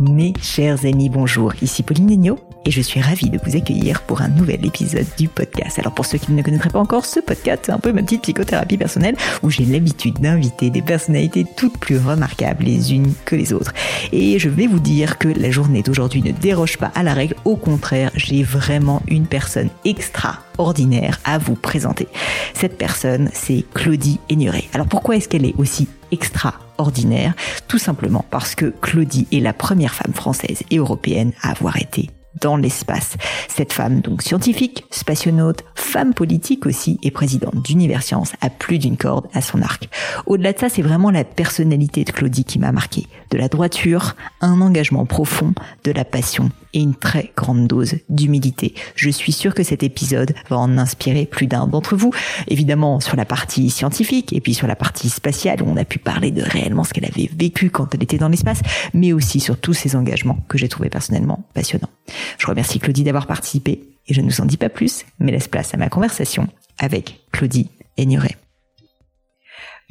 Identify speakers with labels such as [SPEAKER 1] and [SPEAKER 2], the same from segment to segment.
[SPEAKER 1] Mes chers amis, bonjour. Ici Pauline Agneau et je suis ravie de vous accueillir pour un nouvel épisode du podcast. Alors pour ceux qui ne connaîtraient pas encore ce podcast, c'est un peu ma petite psychothérapie personnelle où j'ai l'habitude d'inviter des personnalités toutes plus remarquables les unes que les autres. Et je vais vous dire que la journée d'aujourd'hui ne déroge pas à la règle, au contraire, j'ai vraiment une personne extraordinaire à vous présenter. Cette personne, c'est Claudie Aigneret. Alors pourquoi est-ce qu'elle est aussi extraordinaire? Tout simplement parce que Claudie est la première femme française et européenne à avoir été dans l'espace. Cette femme, donc scientifique, spationaute, femme politique aussi et présidente d'Univers Science, a plus d'une corde à son arc. Au-delà de ça, c'est vraiment la personnalité de Claudie qui m'a marqué. De la droiture, un engagement profond, de la passion et une très grande dose d'humilité. Je suis sûre que cet épisode va en inspirer plus d'un d'entre vous. Évidemment sur la partie scientifique et puis sur la partie spatiale où on a pu parler de réellement ce qu'elle avait vécu quand elle était dans l'espace, mais aussi sur tous ses engagements que j'ai trouvé personnellement passionnants. Je remercie Claudie d'avoir participé et je ne vous en dis pas plus, mais laisse place à ma conversation avec Claudie Aigneret.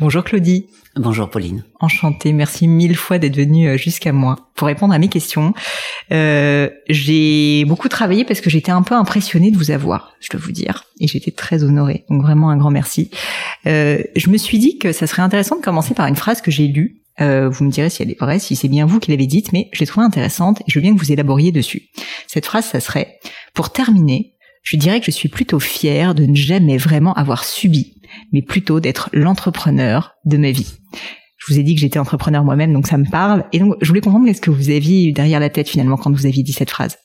[SPEAKER 1] Bonjour Claudie.
[SPEAKER 2] Bonjour Pauline.
[SPEAKER 1] Enchantée, merci mille fois d'être venue euh, jusqu'à moi pour répondre à mes questions. Euh, j'ai beaucoup travaillé parce que j'étais un peu impressionnée de vous avoir, je dois vous dire, et j'étais très honorée. Donc vraiment un grand merci. Euh, je me suis dit que ça serait intéressant de commencer par une phrase que j'ai lue euh, vous me direz si elle est vraie, si c'est bien vous qui l'avez dite, mais je l'ai trouvée intéressante et je veux bien que vous élaboriez dessus. Cette phrase, ça serait, pour terminer, je dirais que je suis plutôt fière de ne jamais vraiment avoir subi, mais plutôt d'être l'entrepreneur de ma vie. Je vous ai dit que j'étais entrepreneur moi-même, donc ça me parle. Et donc, je voulais comprendre qu'est-ce que vous aviez eu derrière la tête finalement quand vous aviez dit cette phrase.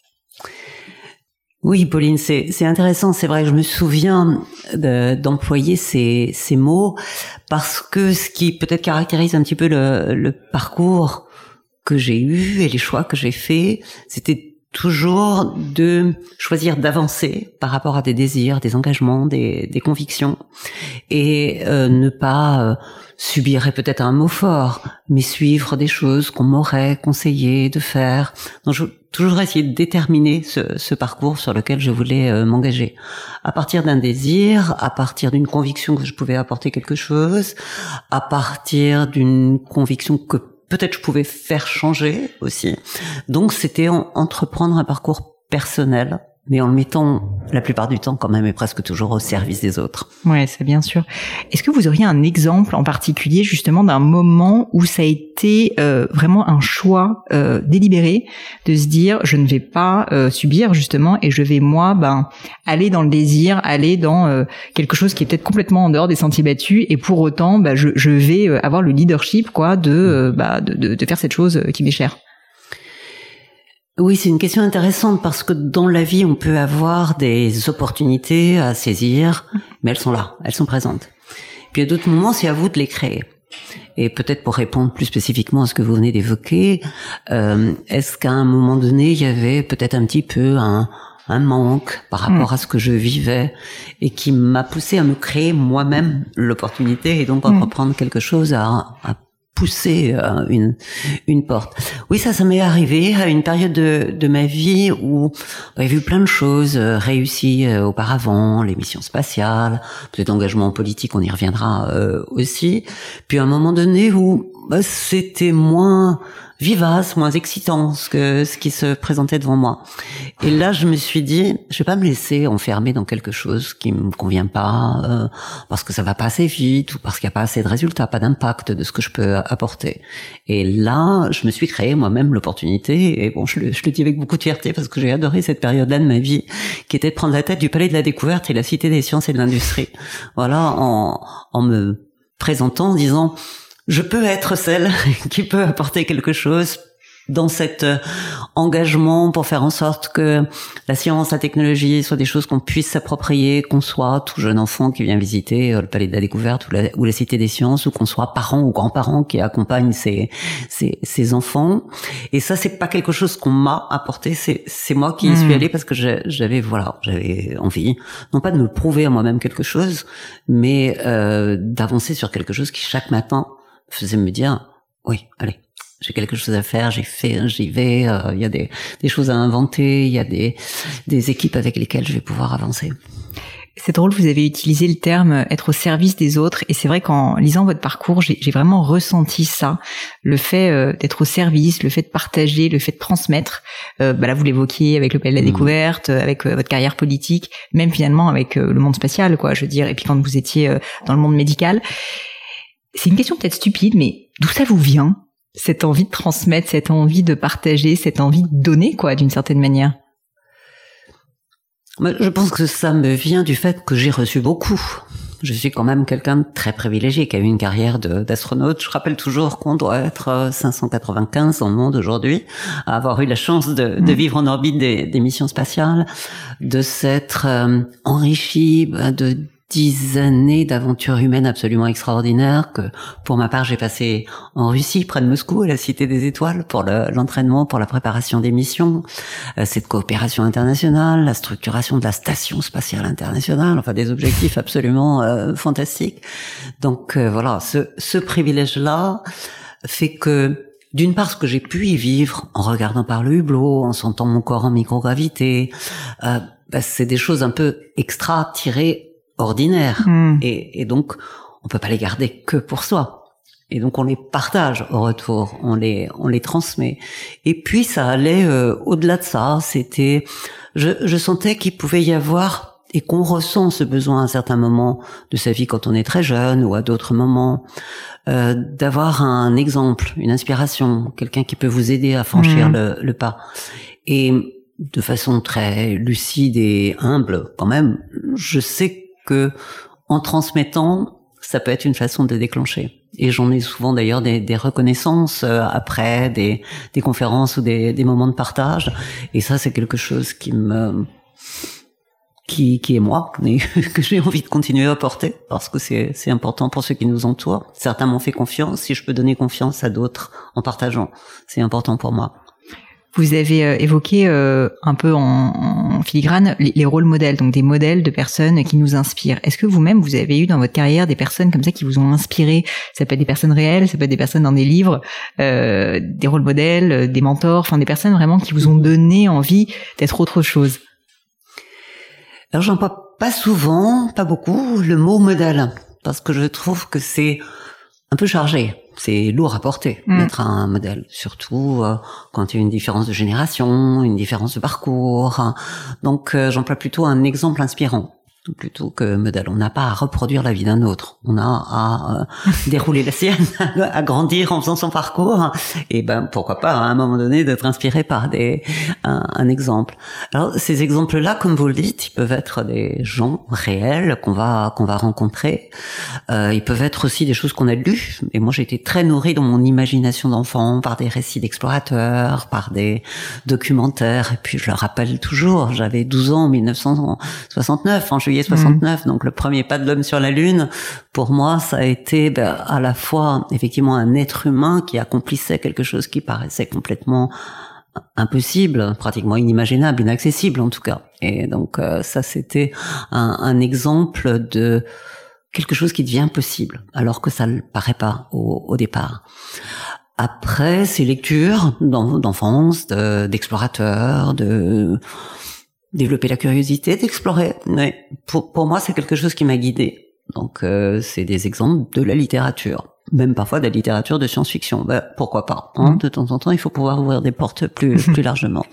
[SPEAKER 2] Oui, Pauline, c'est intéressant. C'est vrai que je me souviens d'employer ces, ces mots parce que ce qui peut-être caractérise un petit peu le, le parcours que j'ai eu et les choix que j'ai faits, c'était toujours de choisir d'avancer par rapport à des désirs, des engagements, des, des convictions, et euh, ne pas euh, subir peut-être un mot fort, mais suivre des choses qu'on m'aurait conseillé de faire. Donc, je toujours essayer de déterminer ce, ce parcours sur lequel je voulais euh, m'engager. À partir d'un désir, à partir d'une conviction que je pouvais apporter quelque chose, à partir d'une conviction que peut-être je pouvais faire changer aussi. Donc c'était entreprendre un parcours personnel mais en le mettant la plupart du temps quand même et presque toujours au service des autres.
[SPEAKER 1] Ouais, c'est bien sûr. Est-ce que vous auriez un exemple en particulier justement d'un moment où ça a été euh, vraiment un choix euh, délibéré de se dire je ne vais pas euh, subir justement et je vais moi ben aller dans le désir, aller dans euh, quelque chose qui est peut-être complètement en dehors des sentiers battus et pour autant ben, je, je vais euh, avoir le leadership quoi de, euh, bah, de, de, de faire cette chose qui m'est chère.
[SPEAKER 2] Oui, c'est une question intéressante parce que dans la vie, on peut avoir des opportunités à saisir, mais elles sont là, elles sont présentes. Puis à d'autres moments, c'est à vous de les créer. Et peut-être pour répondre plus spécifiquement à ce que vous venez d'évoquer, euh, est-ce qu'à un moment donné, il y avait peut-être un petit peu un, un manque par rapport mm. à ce que je vivais et qui m'a poussé à me créer moi-même l'opportunité et donc mm. entreprendre quelque chose à, à pousser euh, une une porte? Oui, ça, ça m'est arrivé à une période de, de ma vie où j'ai vu plein de choses euh, réussies euh, auparavant, les missions spatiales, peut-être l'engagement politique, on y reviendra aussi. Puis à un moment donné où bah, c'était moins vivace, moins excitant que ce qui se présentait devant moi. Et là, je me suis dit, je vais pas me laisser enfermer dans quelque chose qui me convient pas, euh, parce que ça va pas assez vite ou parce qu'il y a pas assez de résultats, pas d'impact de ce que je peux apporter. Et là, je me suis créé moi-même l'opportunité. Et bon, je le, je le dis avec beaucoup de fierté parce que j'ai adoré cette période-là de ma vie, qui était de prendre la tête du Palais de la Découverte et la Cité des Sciences et de l'Industrie. Voilà, en, en me présentant, en disant je peux être celle qui peut apporter quelque chose dans cet euh, engagement pour faire en sorte que la science, la technologie soient des choses qu'on puisse s'approprier, qu'on soit tout jeune enfant qui vient visiter euh, le Palais de la Découverte ou la, ou la Cité des Sciences, ou qu'on soit parents ou grands-parents qui ces, ces, enfants. Et ça, c'est pas quelque chose qu'on m'a apporté, c'est, c'est moi qui y suis hmm. allée parce que j'avais, voilà, j'avais envie, non pas de me prouver à moi-même quelque chose, mais euh, d'avancer sur quelque chose qui chaque matin faisait me dire, oui, allez, j'ai quelque chose à faire, j'ai fait, j'y vais, euh, il y a des, des, choses à inventer, il y a des, des équipes avec lesquelles je vais pouvoir avancer.
[SPEAKER 1] C'est drôle, vous avez utilisé le terme être au service des autres, et c'est vrai qu'en lisant votre parcours, j'ai vraiment ressenti ça, le fait euh, d'être au service, le fait de partager, le fait de transmettre. Euh, bah là, vous l'évoquiez avec le Palais de la mmh. Découverte, avec votre carrière politique, même finalement avec le monde spatial, quoi, je veux dire, et puis quand vous étiez dans le monde médical. C'est une question peut-être stupide, mais d'où ça vous vient cette envie de transmettre, cette envie de partager, cette envie de donner, quoi, d'une certaine manière?
[SPEAKER 2] Je pense que ça me vient du fait que j'ai reçu beaucoup. Je suis quand même quelqu'un de très privilégié qui a eu une carrière d'astronaute. Je rappelle toujours qu'on doit être 595 dans le monde aujourd'hui, à avoir eu la chance de, de mm. vivre en orbite des, des, missions spatiales, de s'être euh, enrichi bah, de dix années d'aventure humaine absolument extraordinaire que pour ma part j'ai passé en Russie près de Moscou à la Cité des Étoiles pour l'entraînement pour la préparation des missions. Euh, cette coopération internationale la structuration de la station spatiale internationale enfin des objectifs absolument euh, fantastiques. Donc euh, voilà ce, ce privilège là fait que d'une part, ce que j'ai pu y vivre en regardant par le hublot, en sentant mon corps en microgravité, euh, bah, c'est des choses un peu extra tirées ordinaires. Hmm. Et, et, donc, on peut pas les garder que pour soi. Et donc, on les partage au retour, on les, on les transmet. Et puis, ça allait euh, au-delà de ça. C'était, je, je sentais qu'il pouvait y avoir et qu'on ressent ce besoin à un certain moment de sa vie quand on est très jeune ou à d'autres moments, euh, d'avoir un exemple, une inspiration, quelqu'un qui peut vous aider à franchir hmm. le, le, pas. Et de façon très lucide et humble, quand même, je sais que en transmettant, ça peut être une façon de déclencher. Et j'en ai souvent d'ailleurs des, des, reconnaissances euh, après, des, des conférences ou des, des, moments de partage. Et ça, c'est quelque chose qui me qui, qui est moi, que j'ai envie de continuer à porter parce que c'est important pour ceux qui nous entourent. Certains m'ont fait confiance. Si je peux donner confiance à d'autres en partageant, c'est important pour moi.
[SPEAKER 1] Vous avez euh, évoqué euh, un peu en, filigrane les, rôles modèles, donc des modèles de personnes qui nous inspirent. Est-ce que vous-même, vous avez eu dans votre carrière des personnes comme ça qui vous ont inspiré? Ça peut être des personnes réelles, ça peut être des personnes dans des livres, euh, des rôles modèles, des mentors, enfin des personnes vraiment qui vous ont donné envie d'être autre chose?
[SPEAKER 2] Alors j'emploie pas souvent, pas beaucoup, le mot modèle, parce que je trouve que c'est un peu chargé c'est lourd à porter mm. d'être un modèle, surtout euh, quand il y a une différence de génération, une différence de parcours. Donc euh, j'emploie plutôt un exemple inspirant plutôt que modèle. On n'a pas à reproduire la vie d'un autre. On a à euh, dérouler la sienne, à grandir en faisant son parcours. Et ben pourquoi pas à un moment donné d'être inspiré par des un, exemple. Alors ces exemples-là, comme vous le dites, ils peuvent être des gens réels qu'on va qu'on va rencontrer. Euh, ils peuvent être aussi des choses qu'on a lues. Et moi, j'ai été très nourrie dans mon imagination d'enfant par des récits d'explorateurs, par des documentaires. Et puis je le rappelle toujours, j'avais 12 ans en 1969 en juillet 69, mm. donc le premier pas de l'homme sur la Lune, pour moi, ça a été ben, à la fois effectivement un être humain qui accomplissait quelque chose qui paraissait complètement impossible, pratiquement inimaginable, inaccessible en tout cas. Et donc euh, ça, c'était un, un, exemple de quelque chose qui devient possible, alors que ça ne paraît pas au, au départ. Après, ces lectures d'enfance, d'explorateurs, de développer la curiosité, d'explorer. Mais pour, pour moi, c'est quelque chose qui m'a guidé. Donc, euh, c'est des exemples de la littérature, même parfois de la littérature de science-fiction. Ben, pourquoi pas hein mmh. De temps en temps, il faut pouvoir ouvrir des portes plus plus largement.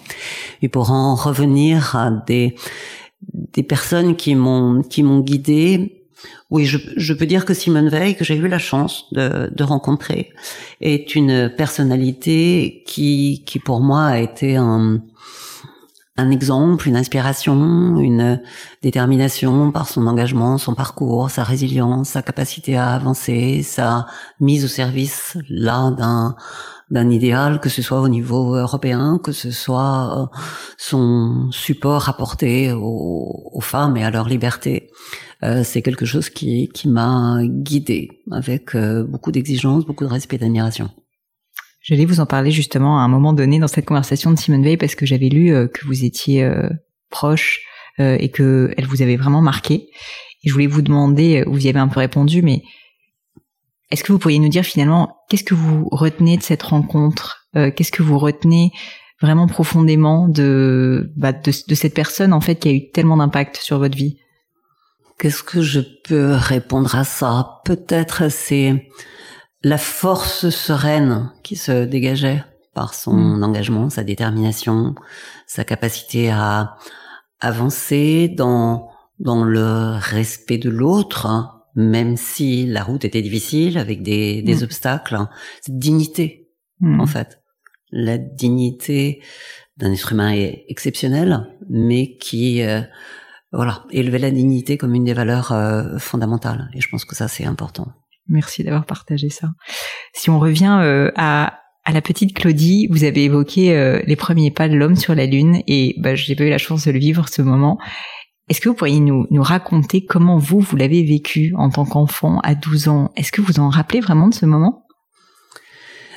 [SPEAKER 2] Et pour en revenir à des des personnes qui m'ont qui m'ont guidé. Oui, je, je, peux dire que Simone Veil, que j'ai eu la chance de, de rencontrer, est une personnalité qui, qui pour moi a été un, un exemple, une inspiration, une détermination par son engagement, son parcours, sa résilience, sa capacité à avancer, sa mise au service là d'un d'un idéal, que ce soit au niveau européen, que ce soit euh, son support apporté aux, aux femmes et à leur liberté. Euh, c'est quelque chose qui, qui m'a guidée avec euh, beaucoup d'exigence, beaucoup de respect et d'admiration.
[SPEAKER 1] J'allais vous en parler justement à un moment donné dans cette conversation de Simone Veil parce que j'avais lu euh, que vous étiez euh, proche euh, et que elle vous avait vraiment marqué. Et je voulais vous demander, vous y avez un peu répondu, mais est-ce que vous pourriez nous dire finalement qu'est-ce que vous retenez de cette rencontre Qu'est-ce que vous retenez vraiment profondément de, bah, de, de cette personne en fait qui a eu tellement d'impact sur votre vie?
[SPEAKER 2] Qu'est-ce que je peux répondre à ça? Peut-être c'est la force sereine qui se dégageait par son mm. engagement, sa détermination, sa capacité à avancer dans dans le respect de l'autre, même si la route était difficile avec des, des mm. obstacles. Cette dignité, mm. en fait, la dignité d'un être humain est exceptionnel, mais qui euh, voilà élevait la dignité comme une des valeurs euh, fondamentales. Et je pense que ça c'est important.
[SPEAKER 1] Merci d'avoir partagé ça. Si on revient euh, à à la petite Claudie, vous avez évoqué euh, les premiers pas de l'homme sur la Lune et bah, j'ai pas eu la chance de le vivre ce moment. Est-ce que vous pourriez nous, nous raconter comment vous, vous l'avez vécu en tant qu'enfant à 12 ans? Est-ce que vous en rappelez vraiment de ce moment?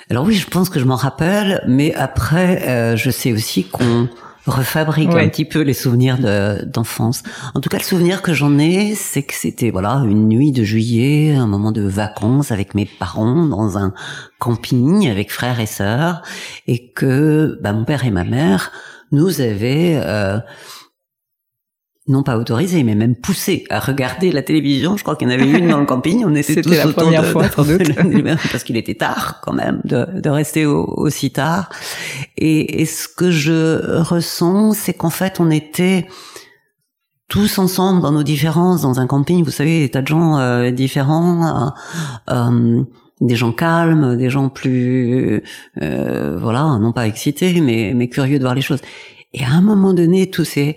[SPEAKER 2] Alors oui, je pense que je m'en rappelle, mais après, euh, je sais aussi qu'on refabrique un petit peu les souvenirs d'enfance. en tout cas, le souvenir que j'en ai, c'est que c'était voilà une nuit de juillet, un moment de vacances avec mes parents dans un camping avec frères et sœurs, et que bah, mon père et ma mère nous avaient euh, non pas autorisé, mais même poussé à regarder la télévision. Je crois qu'il y en avait une dans le camping. On était tous
[SPEAKER 1] la première fois,
[SPEAKER 2] parce qu'il était tard quand même de, de rester aussi tard. Et, et, ce que je ressens, c'est qu'en fait, on était tous ensemble dans nos différences, dans un camping. Vous savez, des tas de gens euh, différents. Euh, euh, des gens calmes, des gens plus, euh, voilà, non pas excités, mais, mais curieux de voir les choses. Et à un moment donné, tous ces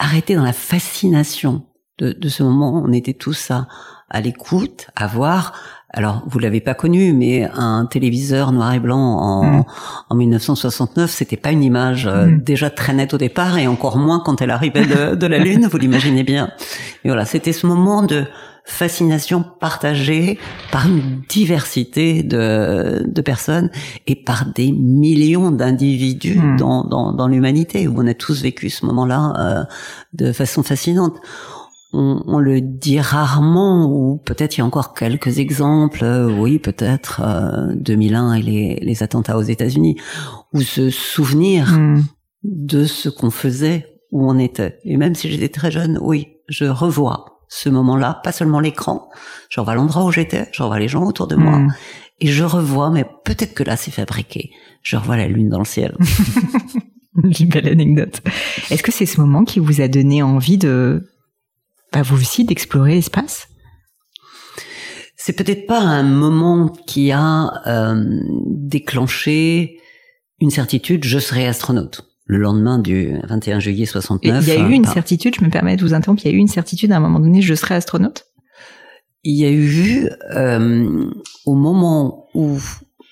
[SPEAKER 2] arrêter dans la fascination de, de ce moment. On était tous à, à l'écoute, à voir. Alors, vous l'avez pas connu, mais un téléviseur noir et blanc en, mm. en 1969, c'était pas une image euh, mm. déjà très nette au départ, et encore moins quand elle arrivait de, de la Lune, vous l'imaginez bien. Et voilà, c'était ce moment de fascination partagée par une diversité de, de personnes et par des millions d'individus hmm. dans, dans, dans l'humanité, où on a tous vécu ce moment-là euh, de façon fascinante. On, on, le dit rarement, ou peut-être il y a encore quelques exemples, euh, oui, peut-être euh, 2001 et les, les attentats aux États-Unis, où se souvenir hmm. de ce qu'on faisait, où on était. Et même si j'étais très jeune, oui, je revois ce moment-là, pas seulement l'écran. Je revois l'endroit où j'étais, je revois les gens autour de moi, hmm. et je revois, mais peut-être que là c'est fabriqué. Je revois la lune dans le ciel.
[SPEAKER 1] Une belle anecdote. Est-ce que c'est ce moment qui vous a donné envie de, bah, vous aussi, d'explorer l'espace?
[SPEAKER 2] C'est peut-être pas un moment qui a euh, déclenché une certitude. Je serai astronaute le lendemain du 21 juillet 69.
[SPEAKER 1] Il y a eu une certitude, je me permets de vous interrompre, il y a eu une certitude à un moment donné, je serai astronaute?
[SPEAKER 2] Il y a eu, euh, au moment où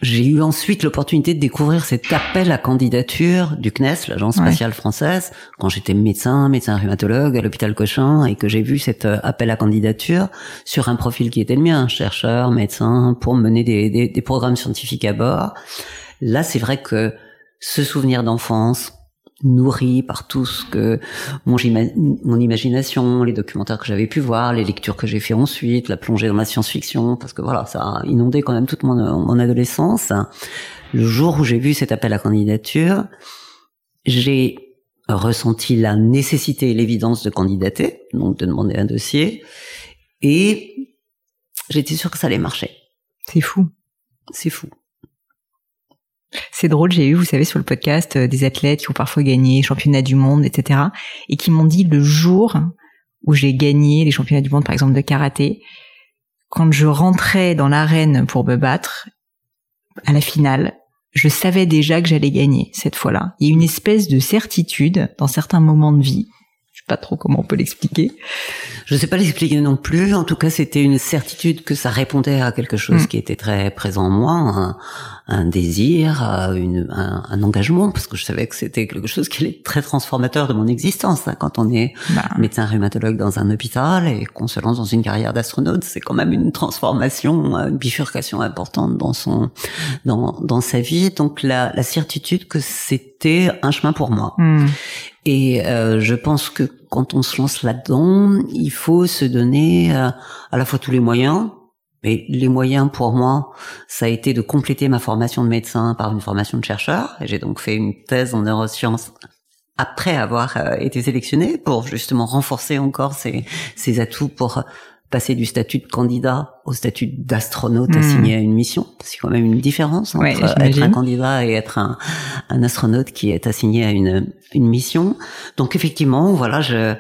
[SPEAKER 2] j'ai eu ensuite l'opportunité de découvrir cet appel à candidature du CNES, l'Agence spatiale française, quand j'étais médecin, médecin rhumatologue à l'hôpital Cochin, et que j'ai vu cet euh, appel à candidature sur un profil qui était le mien, chercheur, médecin, pour mener des, des, des programmes scientifiques à bord. Là, c'est vrai que ce souvenir d'enfance, nourri par tout ce que mon, mon imagination, les documentaires que j'avais pu voir, les lectures que j'ai fait ensuite, la plongée dans la science-fiction, parce que voilà, ça a inondé quand même toute mon, mon adolescence. Le jour où j'ai vu cet appel à candidature, j'ai ressenti la nécessité et l'évidence de candidater, donc de demander un dossier, et j'étais sûre que ça allait marcher.
[SPEAKER 1] C'est fou.
[SPEAKER 2] C'est fou.
[SPEAKER 1] C'est drôle, j'ai eu, vous savez, sur le podcast, euh, des athlètes qui ont parfois gagné championnats du monde, etc. Et qui m'ont dit le jour où j'ai gagné les championnats du monde, par exemple, de karaté, quand je rentrais dans l'arène pour me battre, à la finale, je savais déjà que j'allais gagner cette fois-là. Il y a une espèce de certitude dans certains moments de vie pas trop comment on peut l'expliquer.
[SPEAKER 2] Je ne sais pas l'expliquer non plus. En tout cas, c'était une certitude que ça répondait à quelque chose mm. qui était très présent en moi, un, un désir, une, un, un, engagement, parce que je savais que c'était quelque chose qui est très transformateur de mon existence. Hein. Quand on est bah. médecin rhumatologue dans un hôpital et qu'on se lance dans une carrière d'astronaute, c'est quand même une transformation, une bifurcation importante dans son, dans, dans sa vie. Donc la, la certitude que c'était un chemin pour moi. Mm. Et euh, je pense que quand on se lance là-dedans, il faut se donner euh, à la fois tous les moyens. Mais les moyens pour moi, ça a été de compléter ma formation de médecin par une formation de chercheur. J'ai donc fait une thèse en neurosciences après avoir euh, été sélectionné pour justement renforcer encore ses, ses atouts pour passer du statut de candidat au statut d'astronaute
[SPEAKER 1] Hmm.
[SPEAKER 2] assigné à une mission. C'est quand même une différence entre
[SPEAKER 1] Ouais,
[SPEAKER 2] être un candidat et être un, un astronaute qui est assigné à une, une mission. Donc effectivement, voilà, je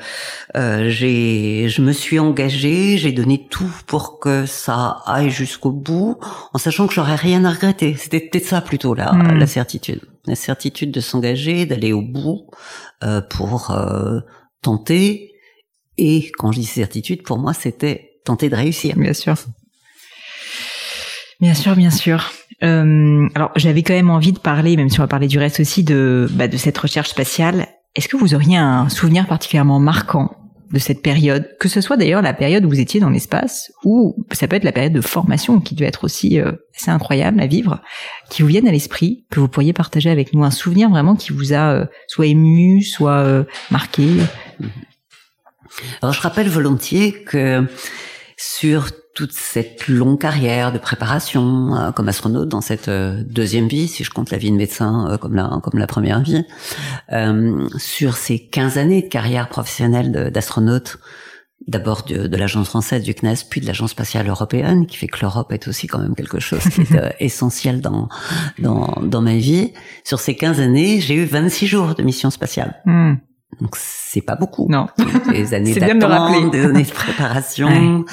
[SPEAKER 2] euh, j'ai je me suis engagée, j'ai donné tout pour que ça aille jusqu'au bout, en sachant que j'aurais rien à regretter. C'était peut-être ça plutôt la,
[SPEAKER 1] Hmm.
[SPEAKER 2] la certitude, la certitude de s'engager, d'aller au bout euh, pour euh, tenter. Et quand je dis certitude, pour moi, c'était tenter de réussir.
[SPEAKER 1] Bien sûr. Bien sûr, bien sûr. Euh, alors, j'avais quand même envie de parler, même si on va parler du reste aussi, de, bah, de cette recherche spatiale. Est-ce que vous auriez un souvenir particulièrement marquant de cette période, que ce soit d'ailleurs la période où vous étiez dans l'espace, ou ça peut être la période de formation qui devait être aussi euh, assez incroyable à vivre, qui vous vienne à l'esprit, que vous pourriez partager avec nous, un souvenir vraiment qui vous a euh, soit ému, soit euh, marqué?
[SPEAKER 2] Alors je rappelle volontiers que sur toute cette longue carrière de préparation euh, comme astronaute dans cette euh, deuxième vie, si je compte la vie de médecin euh, comme la comme la première vie, sur ces 15 années de carrière professionnelle d'astronaute, d'abord de, de l'agence française du CNES, puis de l'agence spatiale européenne, qui fait que l'Europe est aussi quand même quelque chose qui est essentiel dans, dans dans ma vie. Sur ces 15 années, j'ai eu 26 jours de mission spatiale.
[SPEAKER 1] Hmm.
[SPEAKER 2] Donc c'est pas beaucoup
[SPEAKER 1] Non.
[SPEAKER 2] des années
[SPEAKER 1] C'est bien de le
[SPEAKER 2] d'attente,
[SPEAKER 1] rappeler.
[SPEAKER 2] des années de préparation,
[SPEAKER 1] Ouais,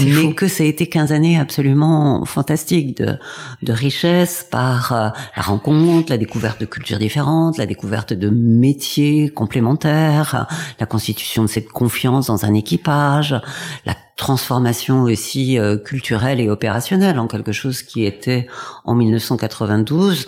[SPEAKER 2] mais
[SPEAKER 1] fou.
[SPEAKER 2] que ça a été 15 années absolument fantastiques de, de richesse par euh, la rencontre, la découverte de cultures différentes, la découverte de métiers complémentaires, la constitution de cette confiance dans un équipage, la transformation aussi euh, culturelle et opérationnelle en quelque chose qui était en 1992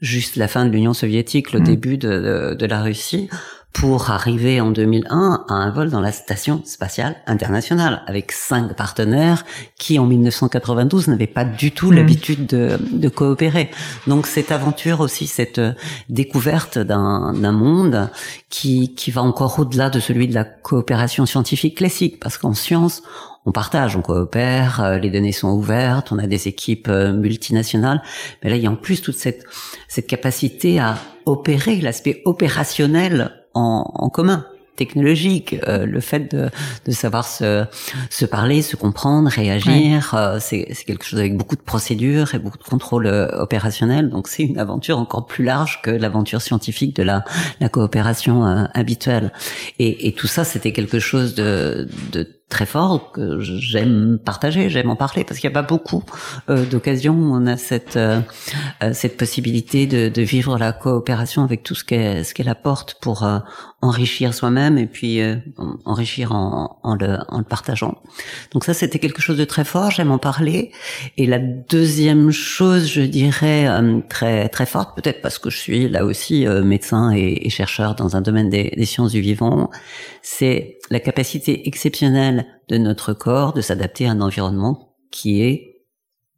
[SPEAKER 2] juste la fin de l'Union soviétique, le
[SPEAKER 1] Mm.
[SPEAKER 2] début de, de- de la Russie, pour arriver en 2001 à un vol dans la station spatiale internationale avec cinq partenaires qui en 1992 n'avaient pas du tout
[SPEAKER 1] Mm.
[SPEAKER 2] l'habitude de, de coopérer. Donc cette aventure aussi, cette euh, découverte d'un d'un monde qui, qui va encore au-delà de celui de la coopération scientifique classique, parce qu'en science, on partage, on coopère, euh, les données sont ouvertes, on a des équipes euh, multinationales, mais là il y a en plus toute cette cette capacité à opérer l'aspect opérationnel en, en commun technologique, euh, le fait de, de savoir se, se parler, se comprendre, réagir, euh, c'est c'est quelque chose avec beaucoup de procédures et beaucoup de contrôle euh, opérationnel. Donc c'est une aventure encore plus large que l'aventure scientifique de la, la coopération euh, habituelle. Et, et tout ça, c'était quelque chose de, de très fort que j'aime partager, j'aime en parler parce qu'il n'y a pas beaucoup euh, d'occasions où on a cette euh, euh, cette possibilité de, de vivre la coopération avec tout ce qu'elle ce qu'elle apporte pour euh, enrichir soi-même et puis euh, en- enrichir en, en le en le partageant. Donc ça c'était quelque chose de très fort, j'aime en parler. Et la deuxième chose, je dirais euh, très très forte, peut-être parce que je suis là aussi médecin et, et chercheur dans un domaine des, des sciences du vivant, c'est la capacité exceptionnelle de notre corps de s'adapter à un environnement qui est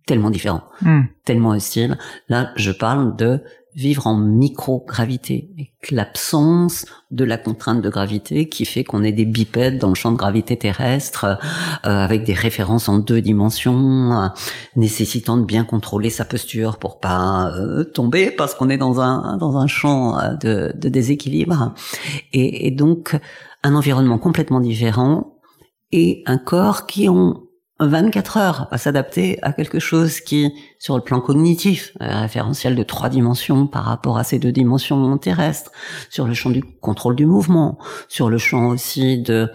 [SPEAKER 2] tellement différent,
[SPEAKER 1] Hmm.
[SPEAKER 2] tellement hostile. Là, je parle de vivre en microgravité, avec l'absence de la contrainte de gravité qui fait qu'on est des bipèdes dans le champ de gravité terrestre, euh, avec des références en deux dimensions, euh, nécessitant de bien contrôler sa posture pour pas euh, tomber parce qu'on est dans un dans un champ euh, de, de déséquilibre, et, et donc un environnement complètement différent et un corps qui ont 24 heures à s'adapter à quelque chose qui, sur le plan cognitif, référentiel de trois dimensions par rapport à ces deux dimensions terrestres, sur le champ du contrôle du mouvement, sur le champ aussi de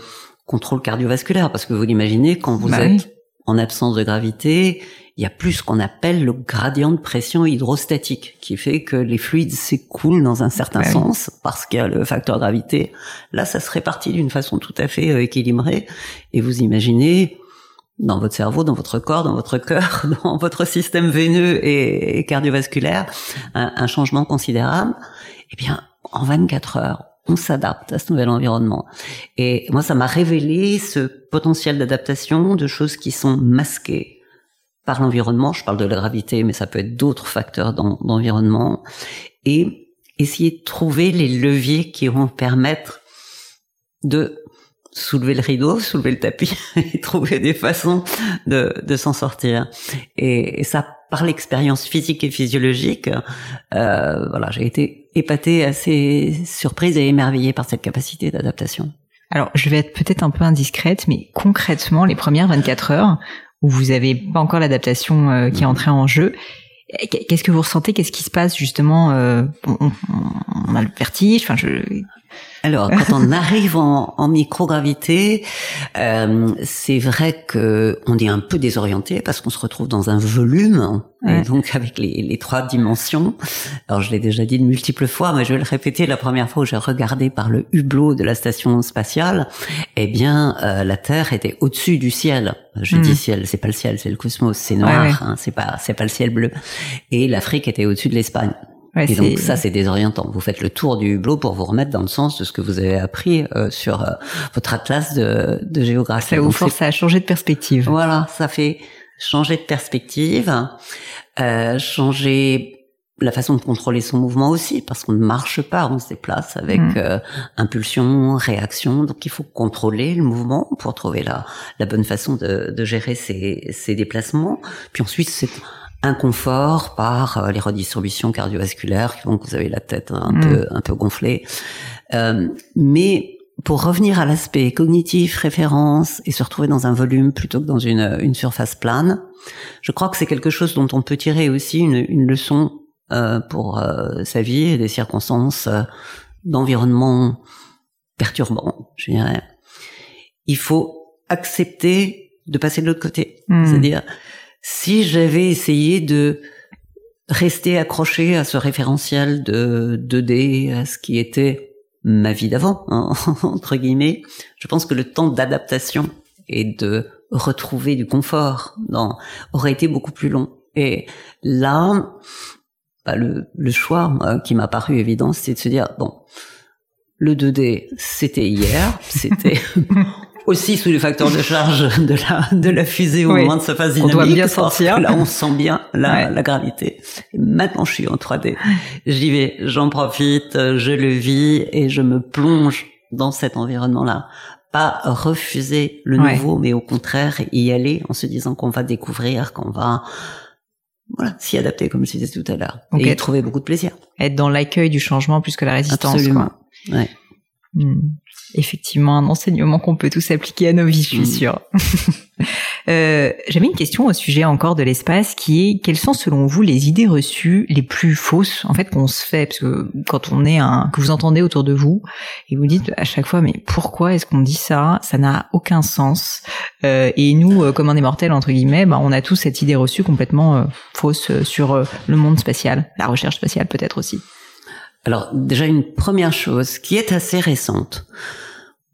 [SPEAKER 2] contrôle cardiovasculaire, parce que vous l'imaginez, quand vous
[SPEAKER 1] Bah
[SPEAKER 2] êtes
[SPEAKER 1] oui.
[SPEAKER 2] en absence de gravité, il y a plus ce qu'on appelle le gradient de pression hydrostatique, qui fait que les fluides s'écoulent dans un certain
[SPEAKER 1] oui.
[SPEAKER 2] sens, parce qu'il y a le facteur gravité. Là, ça se répartit d'une façon tout à fait euh, équilibrée, et vous imaginez dans votre cerveau, dans votre corps, dans votre cœur, dans votre système veineux et, et cardiovasculaire, un, un changement considérable, eh bien, en 24 heures, on s'adapte à ce nouvel environnement. Et moi, ça m'a révélé ce potentiel d'adaptation de choses qui sont masquées par l'environnement. Je parle de la gravité, mais ça peut être d'autres facteurs d'en- d'environnement. Et essayer de trouver les leviers qui vont permettre de soulever le rideau, soulever le tapis et trouver des façons de, de s'en sortir. Et, et, ça, par l'expérience physique et physiologique, euh, voilà, j'ai été épatée, assez surprise et émerveillée par cette capacité d'adaptation.
[SPEAKER 1] Alors, je vais être peut-être un peu indiscrète, mais concrètement, les premières 24 heures où vous avez pas encore l'adaptation euh, qui est entrée en jeu, qu'est-ce que vous ressentez? Qu'est-ce qui se passe justement euh, on, on, a le vertige. Enfin, je
[SPEAKER 2] alors, quand on arrive en, en microgravité, euh, c'est vrai que on est un peu désorienté parce qu'on se retrouve dans un volume, et donc avec les, les, trois dimensions. Alors, je l'ai déjà dit de multiples fois, mais je vais le répéter. La première fois où j'ai regardé par le hublot de la station spatiale, eh bien, euh, la Terre était au-dessus du ciel. Je dis hmm. ciel, c'est pas le ciel, c'est le cosmos, c'est noir, hein, c'est pas, c'est pas le ciel bleu. Et l'Afrique était au-dessus de l'Espagne. Ouais, et donc ça, c'est désorientant. Vous faites le tour du hublot pour vous remettre dans le sens de ce que vous avez appris euh, sur euh, votre atlas de, de géographie.
[SPEAKER 1] Ça vous force à changer de perspective.
[SPEAKER 2] Voilà, ça fait changer de perspective, euh, changer la façon de contrôler son mouvement aussi, parce qu'on ne marche pas, on se déplace avec mm. euh, impulsion, réaction, donc il faut contrôler le mouvement pour trouver la, la bonne façon de, de gérer ses, ses déplacements. Puis ensuite, c'est inconfort par euh, les redistributions cardiovasculaires qui font que vous avez la tête un mm. peu un peu gonflée. Euh, mais pour revenir à l'aspect cognitif, référence et se retrouver dans un volume plutôt que dans une, une surface plane, je crois que c'est quelque chose dont on peut tirer aussi une, une leçon euh, pour euh, sa vie et des circonstances euh, d'environnement perturbant, je dirais. Il faut accepter de passer de l'autre côté, mm. c'est-à-dire si j'avais essayé de rester accroché à ce référentiel de 2D, à ce qui était ma vie d'avant, hein, entre guillemets, je pense que le temps d'adaptation et de retrouver du confort aurait été beaucoup plus long. Et là, bah, le, choix qui m'a paru évident, c'est de se dire, bon, le 2D, c'était hier, c'était aussi sous les facteurs de charge de la de la fusée au moment de sa phase dynamique.
[SPEAKER 1] On doit bien sentir.
[SPEAKER 2] Là, on sent bien la, la gravité. Et maintenant, je suis en 3D. J'y vais, j'en profite, je le vis et je me plonge dans cet environnement-là. Pas refuser le nouveau, mais au contraire y aller en se disant qu'on va découvrir, qu'on va voilà, s'y adapter, comme je disais tout à l'heure, et y trouver beaucoup de plaisir.
[SPEAKER 1] Être dans l'accueil du changement plus que la résistance.
[SPEAKER 2] Absolument. Ouais.
[SPEAKER 1] Hmm effectivement un enseignement qu'on peut tous appliquer à nos vies, je suis mm. sûre. euh, J'avais une question au sujet encore de l'espace qui est quelles sont selon vous les idées reçues les plus fausses en fait qu'on se fait? Parce que quand on est un que vous entendez autour de vous et vous dites à chaque fois mais pourquoi est-ce qu'on dit ça? Ça n'a aucun sens euh, et nous euh, comme un des mortels entre guillemets bah, on a tous cette idée reçue complètement euh, fausse euh, sur le monde spatial la recherche spatiale peut-être aussi.
[SPEAKER 2] Alors déjà une première chose qui est assez récente.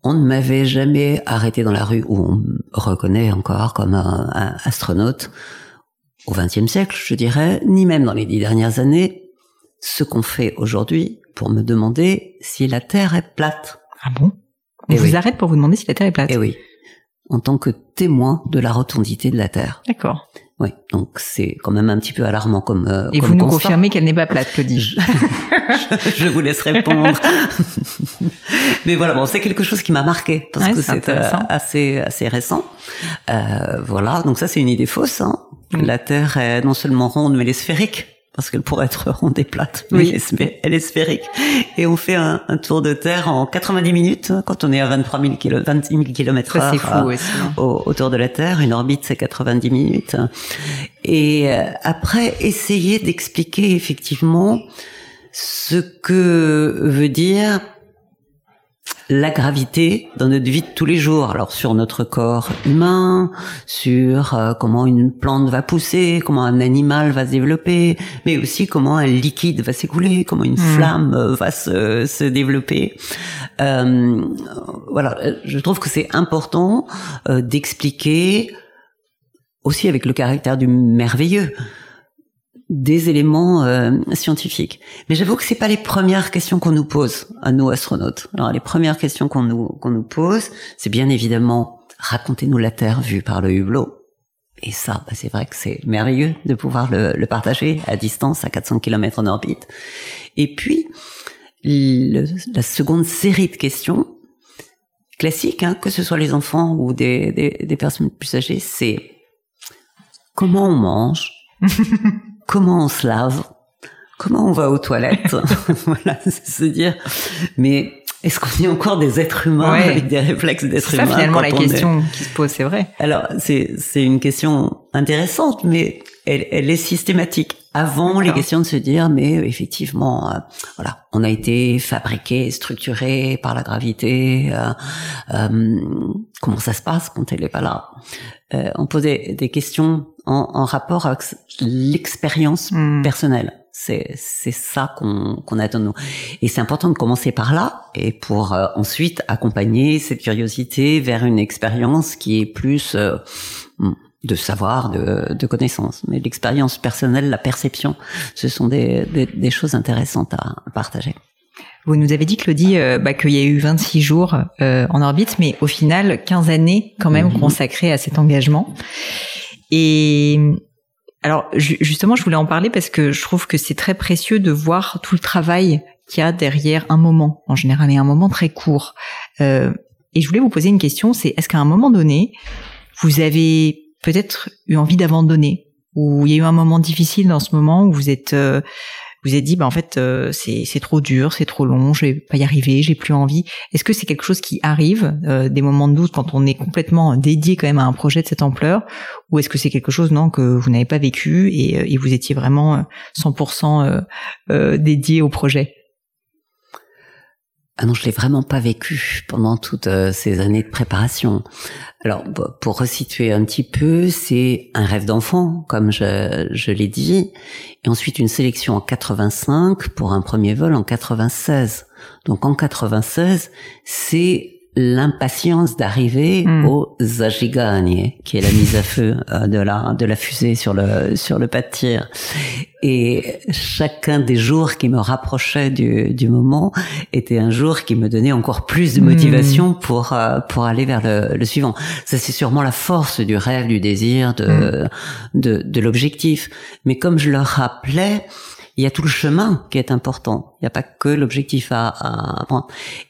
[SPEAKER 2] On ne m'avait jamais arrêté dans la rue où on me reconnaît encore comme un, astronaute au XXe siècle, je dirais, ni même dans les dix dernières années, ce qu'on fait aujourd'hui pour me demander si la Terre est plate.
[SPEAKER 1] Ah bon? On vous arrête pour vous demander si la Terre est plate?
[SPEAKER 2] Eh oui. En tant que témoin de la rotondité de la Terre.
[SPEAKER 1] D'accord.
[SPEAKER 2] Oui, donc c'est quand même un petit peu alarmant comme. Euh,
[SPEAKER 1] Et vous nous confirmez qu'elle n'est pas plate, Claudie. Je,
[SPEAKER 2] je, vous laisse répondre. Mais voilà, bon, c'est quelque chose qui m'a marqué parce que c'est euh, assez assez récent. Euh, voilà, donc ça c'est une idée fausse. Hein. La Terre est non seulement ronde mais elle est sphérique parce qu'elle pourrait être ronde et plate, mais oui. elle, est, sphérique. Et on fait un, un, tour de Terre en 90 minutes quand on est à 23 000 km, 26 000 km
[SPEAKER 1] heure fou, euh,
[SPEAKER 2] autour de la Terre. Une orbite, c'est 90 minutes. Et euh, après, essayer d'expliquer effectivement ce que veut dire la gravité dans notre vie de tous les jours. Alors sur notre corps humain, sur euh, comment une plante va pousser, comment un animal va se développer, mais aussi comment un liquide va s'écouler, comment une hmm. flamme euh, va se, se développer. Euh, voilà, je trouve que c'est important euh, d'expliquer aussi avec le caractère du merveilleux des éléments euh, scientifiques. Mais j'avoue que c'est pas les premières questions qu'on nous pose à nos astronautes. Alors les premières questions qu'on nous qu'on nous pose, c'est bien évidemment racontez-nous la Terre vue par le hublot. Et ça, bah, c'est vrai que c'est merveilleux de pouvoir le, le, partager à distance, à 400 km en orbite. Et puis, le, la seconde série de questions, classique, hein, que ce soit les enfants ou des, des, des personnes plus âgées, c'est comment on mange, comment on se lave, comment on va aux toilettes. voilà, c'est se dire, mais est-ce qu'on est encore des êtres humains avec des réflexes d'êtres humains
[SPEAKER 1] C'est finalement la question qui se pose, c'est vrai.
[SPEAKER 2] Alors, c'est, c'est une question intéressante, mais elle, elle est systématique. Avant les questions de se dire, mais effectivement, euh, voilà, on a été fabriqué, structuré par la gravité. Euh, euh, comment ça se passe quand elle n'est pas là? Euh, On posait des questions en, en rapport avec l'expérience hmm. personnelle. C'est c'est ça qu'on qu'on attend de nous. Et c'est important de commencer par là et pour euh, ensuite accompagner cette curiosité vers une expérience qui est plus euh, hmm, de savoir, de, de connaissance. Mais l'expérience personnelle, la perception, ce sont des, des, des choses intéressantes à, partager.
[SPEAKER 1] Vous nous avez dit, Claudie, euh, bah, qu'il y a eu 26 jours en orbite, mais au final, 15 années quand même mhm. consacrées à cet engagement. Et alors justement, je voulais en parler parce que je trouve que c'est très précieux de voir tout le travail qu'il y a derrière un moment, en général, et un moment très court. Euh, et je voulais vous poser une question, c'est est-ce qu'à un moment donné, vous avez peut-être eu envie d'abandonner, ou il y a eu un moment difficile dans ce moment où vous êtes euh, vous êtes dit, bah en fait, euh, c'est trop dur, c'est trop long, je vais pas y arriver, j'ai plus envie. Est-ce que c'est quelque chose qui arrive, euh, des moments de doute quand on est complètement dédié quand même à un projet de cette ampleur, ou est-ce que c'est quelque chose non que vous n'avez pas vécu et, euh, et vous étiez vraiment 100% dédié au projet?
[SPEAKER 2] Ah non, je l'ai vraiment pas vécu pendant toutes ces années de préparation. Alors, pour resituer un petit peu, c'est un rêve d'enfant, comme je, je l'ai dit, et ensuite une sélection en 85 pour un premier vol en 96. Donc en 96, c'est l'impatience d'arriver hmm. au Zagigane, qui est la mise à feu euh, de la de la fusée sur le sur le pas de tir. Et chacun des jours qui me rapprochait du, du moment était un jour qui me donnait encore plus de motivation hmm. pour euh, pour aller vers le, le suivant. Ça c'est sûrement la force du rêve, du désir, de hmm. de, de l'objectif. Mais comme je le rappelais, il y a tout le chemin qui est important. Il n'y a pas que l'objectif à, à prendre.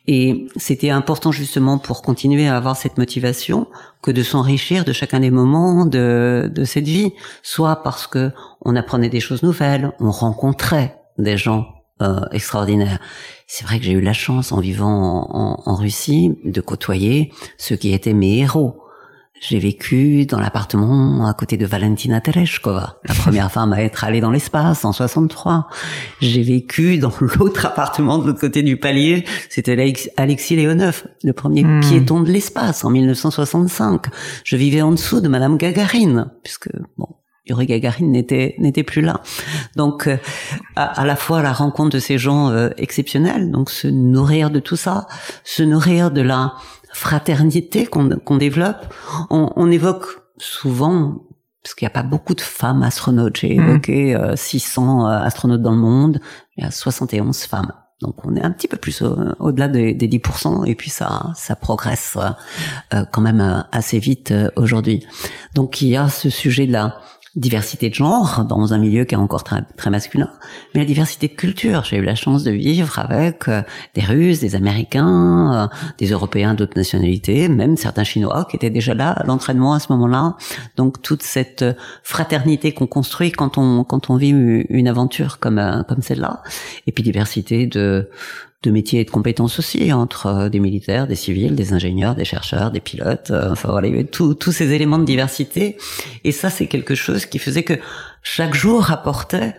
[SPEAKER 2] Et c'était important justement pour continuer à avoir cette motivation que de s'enrichir de chacun des moments de, de cette vie, soit parce que on apprenait des choses nouvelles, on rencontrait des gens euh, extraordinaires. C'est vrai que j'ai eu la chance en vivant en, en, en Russie de côtoyer ceux qui étaient mes héros j'ai vécu dans l'appartement à côté de Valentina Tereshkova, la première femme à être allée dans l'espace en 63. J'ai vécu dans l'autre appartement de l'autre côté du palier, c'était Alexis Leonov, le premier hmm. piéton de l'espace en 1965. Je vivais en dessous de Madame Gagarine, puisque bon, Yuri Gagarine n'était n'était plus là. Donc euh, à, la fois la rencontre de ces gens euh, exceptionnels, donc se nourrir de tout ça, se nourrir de la fraternité qu'on développe. On, on, évoque souvent, parce qu'il n'y a pas beaucoup de femmes astronautes, j'ai mmh. évoqué 600 euh, euh, astronautes dans le monde, il y a 71 femmes. Donc on est un petit peu plus au-delà des, des, 10% et puis ça ça progresse euh, quand même assez vite aujourd'hui. Donc il y a ce sujet là diversité de genre dans un milieu qui est encore très, très masculin, mais la diversité de culture. J'ai eu la chance de vivre avec euh, des Russes, des Américains, euh, des Européens d'autres nationalités, même certains Chinois qui étaient déjà là à l'entraînement à ce moment-là. Donc toute cette fraternité qu'on construit quand on quand on vit une aventure comme euh, comme celle-là, et puis diversité de de métiers et de compétences aussi entre euh, des militaires, des civils, des ingénieurs, des chercheurs, des pilotes. Euh, enfin voilà, il y avait tous ces éléments de diversité. Et ça, c'est quelque chose qui faisait que chaque jour apportait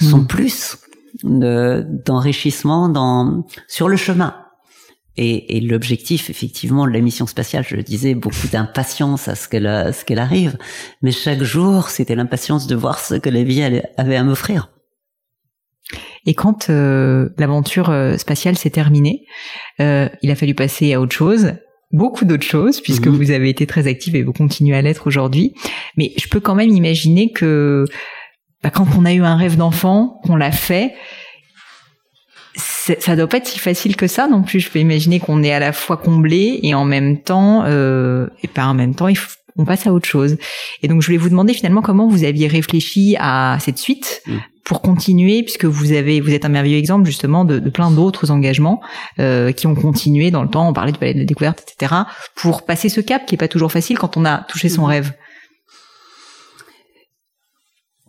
[SPEAKER 2] son mmh. plus d'enrichissement dans sur le chemin. Et, et l'objectif, effectivement, de la mission spatiale, je le disais, beaucoup d'impatience à ce qu'elle ce qu'elle arrive, mais chaque jour, c'était l'impatience de voir ce que la vie avait à m'offrir.
[SPEAKER 1] Et quand euh, l'aventure euh, spatiale s'est terminée, euh, il a fallu passer à autre chose, beaucoup d'autres choses, puisque mhm. vous avez été très active et vous continuez à l'être aujourd'hui. Mais je peux quand même imaginer que bah, quand on a eu un rêve d'enfant, qu'on l'a fait, ça doit pas être si facile que ça non plus. Je peux imaginer qu'on est à la fois comblé et en même temps, euh, et pas en même temps, il faut, on passe à autre chose. Et donc je voulais vous demander finalement comment vous aviez réfléchi à cette suite, mm pour continuer, puisque vous avez, vous êtes un merveilleux exemple justement de, de plein d'autres engagements euh, qui ont continué dans le temps. On parlait de palais de la découverte, etc. Pour passer ce cap qui est pas toujours facile quand on a touché son mhm. rêve.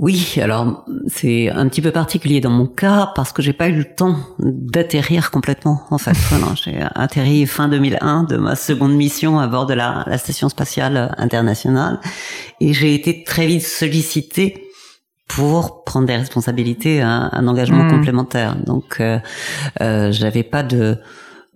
[SPEAKER 2] Oui, alors c'est un petit peu particulier dans mon cas parce que j'ai pas eu le temps d'atterrir complètement. En fait, j'ai atterri fin 2001 de ma seconde mission à bord de la, la station spatiale internationale et j'ai été très vite sollicité pour prendre des responsabilités, un, un engagement mmh. complémentaire. Donc, euh, euh, j'avais pas de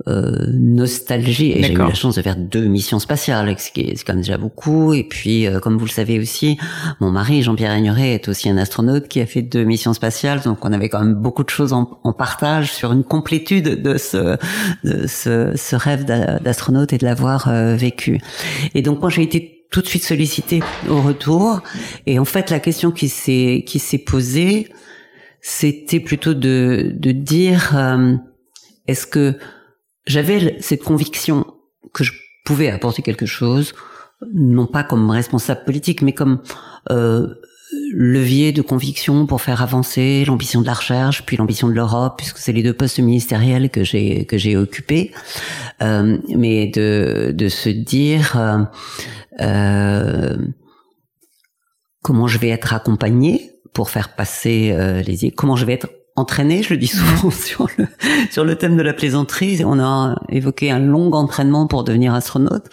[SPEAKER 2] euh, nostalgie. Et j'ai eu la chance de faire deux missions spatiales ce qui est quand même déjà beaucoup. Et puis euh, comme vous le savez aussi mon mari Jean-Pierre Agnoret est aussi un astronaute qui a fait deux missions spatiales. Donc on avait quand même beaucoup de choses en, en partage sur une complétude de ce de ce, ce rêve d'astronaute et de l'avoir euh, vécu. Et donc moi j'ai été tout de suite sollicité au retour. Et en fait la question qui s'est qui s'est posée c'était plutôt de de dire est-ce que j'avais cette conviction que je pouvais apporter quelque chose, non pas comme responsable politique, mais comme euh, levier de conviction pour faire avancer l'ambition de la recherche, puis l'ambition de l'Europe, puisque c'est les deux postes ministériels que j'ai que j'ai occupés. Euh, mais de de se dire euh, euh comment je vais être accompagné pour faire passer euh, les comment je vais être entraîné, je le dis souvent sur le, sur le thème de la plaisanterie. On a évoqué un long entraînement pour devenir astronaute.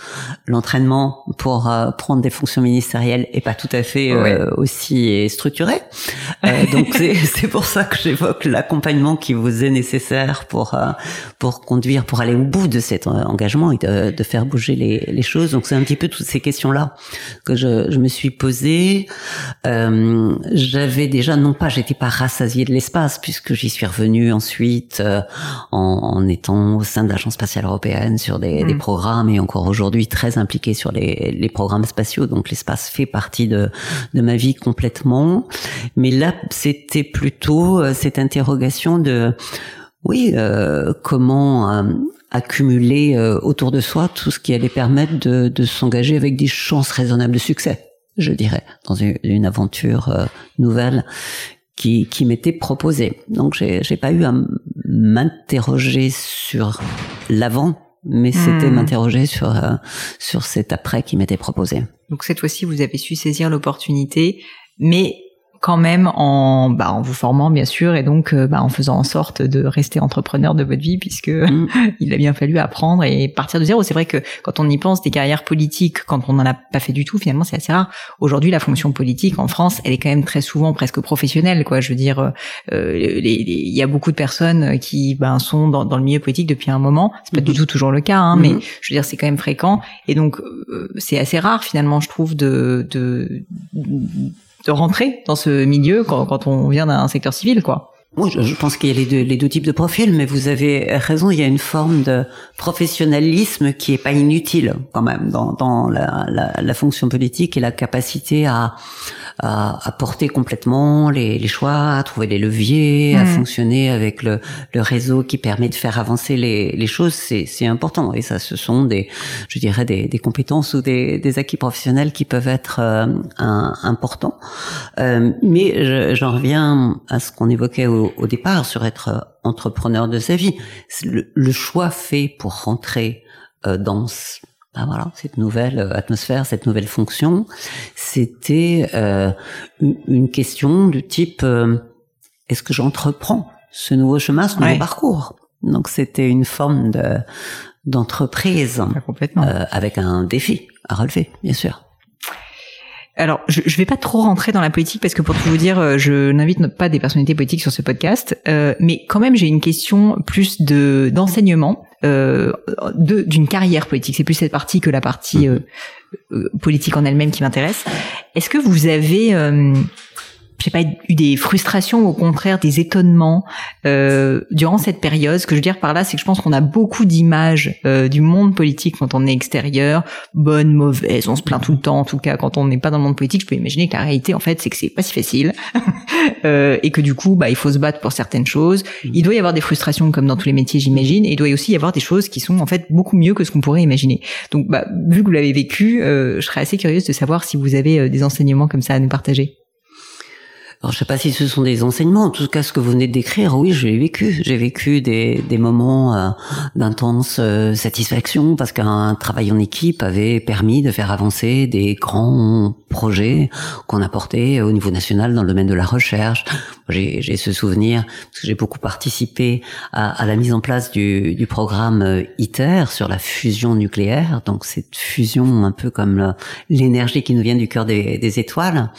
[SPEAKER 2] L'entraînement pour euh, prendre des fonctions ministérielles est pas tout à fait euh, aussi structuré. Euh, donc c'est pour ça que j'évoque l'accompagnement qui vous est nécessaire pour pour conduire, pour aller au bout de cet engagement et de, de faire bouger les, les choses. Donc c'est un petit peu toutes ces questions-là que je, je me suis posées. J'avais déjà, non pas, j'étais pas rassasié de l'espace, puisque j'y suis revenu ensuite euh, en, en, étant au sein de l'Agence spatiale européenne sur des, des mm. programmes et encore aujourd'hui très impliqué sur les, les programmes spatiaux. Donc l'espace fait partie de, de ma vie complètement. Mais là, c'était plutôt euh, cette interrogation de oui, euh, comment accumuler autour de soi tout ce qui allait permettre de, de s'engager avec des chances raisonnables de succès, je dirais, dans une, une aventure nouvelle qui, qui m'était proposé. Donc j'ai, j'ai pas eu à m'interroger sur l'avant, mais c'était hmm. m'interroger sur euh, sur cet après qui m'était proposé.
[SPEAKER 1] Donc cette fois-ci, vous avez su saisir l'opportunité, mais quand même en, bah, en vous formant bien sûr et donc euh, bah, en faisant en sorte de rester entrepreneur de votre vie puisque mm. il a bien fallu apprendre et partir de zéro. C'est vrai que quand on y pense, des carrières politiques, quand on n'en a pas fait du tout, finalement c'est assez rare. Aujourd'hui, la fonction politique en France, elle est quand même très souvent presque professionnelle. Quoi, je veux dire, euh, il y a beaucoup de personnes qui ben, sont dans, dans, le milieu politique depuis un moment. C'est pas du mm-hmm. tout toujours le cas, hein, mais mm-hmm. je veux dire c'est quand même fréquent et donc euh, c'est assez rare finalement, je trouve, de, de de rentrer dans ce milieu quand, quand on vient d'un secteur civil, quoi.
[SPEAKER 2] Oui, je, pense qu'il y a les deux, les deux types de profils, mais vous avez raison, il y a une forme de professionnalisme qui est pas inutile quand même dans, dans la, la, la fonction politique et la capacité à, à, à porter complètement les, les, choix, à trouver les leviers, à mm. fonctionner avec le, le, réseau qui permet de faire avancer les, les choses, c'est important. Et ça, ce sont des, je dirais, des, des compétences ou des, des, acquis professionnels qui peuvent être euh, un, importants. Euh, mais j'en reviens à ce qu'on évoquait au, au, départ sur être entrepreneur de sa vie. Le, le choix fait pour rentrer euh, dans ben voilà, cette nouvelle euh, atmosphère, cette nouvelle fonction, c'était euh, une question du type euh, est-ce que j'entreprends ce nouveau chemin, ce nouveau parcours? Donc c'était une forme de d'entreprise euh, avec un défi à relever, bien sûr.
[SPEAKER 1] Alors, je, je vais pas trop rentrer dans la politique parce que pour tout vous dire, euh, je n'invite pas des personnalités politiques sur ce podcast, euh, mais quand même j'ai une question plus de d'enseignement euh, d'une carrière politique. C'est plus cette partie que la partie euh, euh, politique en elle-même qui m'intéresse. Est-ce que vous avez j'ai pas eu des frustrations, au contraire des étonnements euh, durant cette période. Ce que je veux dire par là, c'est que je pense qu'on a beaucoup d'images euh, du monde politique quand on est extérieur, bonne, mauvaise, on se plaint tout le temps. En tout cas, quand on n'est pas dans le monde politique, je peux imaginer que la réalité, en fait, c'est que c'est pas si facile euh, et que du coup, bah, il faut se battre pour certaines choses. Il doit y avoir des frustrations comme dans tous les métiers, j'imagine, et il doit aussi y avoir des choses qui sont en fait beaucoup mieux que ce qu'on pourrait imaginer. Donc, bah, vu que vous l'avez vécu, euh, je serais assez curieuse de savoir si vous avez euh, des enseignements comme ça à nous partager.
[SPEAKER 2] Alors, je sais pas si ce sont des enseignements. En tout cas, ce que vous venez de décrire, oui, je l'ai vécu. J'ai vécu des, des moments euh, d'intense euh, satisfaction parce qu'un travail en équipe avait permis de faire avancer des grands projets qu'on a portés au niveau national dans le domaine de la recherche. J'ai ce souvenir parce que j'ai beaucoup participé à, à, la mise en place du, du, programme euh, ITER sur la fusion nucléaire. Donc cette fusion un peu comme l'énergie qui nous vient du cœur des, des étoiles.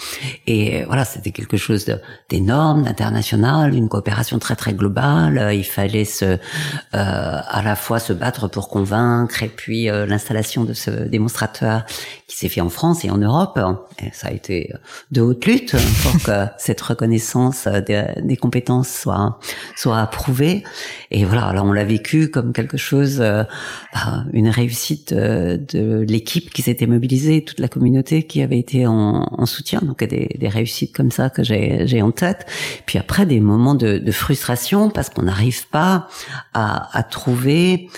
[SPEAKER 2] Et voilà, c'était quelque chose d'énorme, d'international, une coopération très très globale. Euh, il fallait se, euh, à la fois se battre pour convaincre et puis euh, l'installation de ce démonstrateur qui s'est fait en France et en Europe. Et ça a été de haute lutte pour que cette reconnaissance des, compétences soit soit approuvée. Et voilà, là on l'a vécu comme quelque chose, bah, une réussite de l'équipe qui s'était mobilisée, toute la communauté qui avait été en, en soutien. Donc des, des réussites comme ça que j'ai j'ai en tête. Puis après des moments de, de frustration parce qu'on n'arrive pas à, à trouver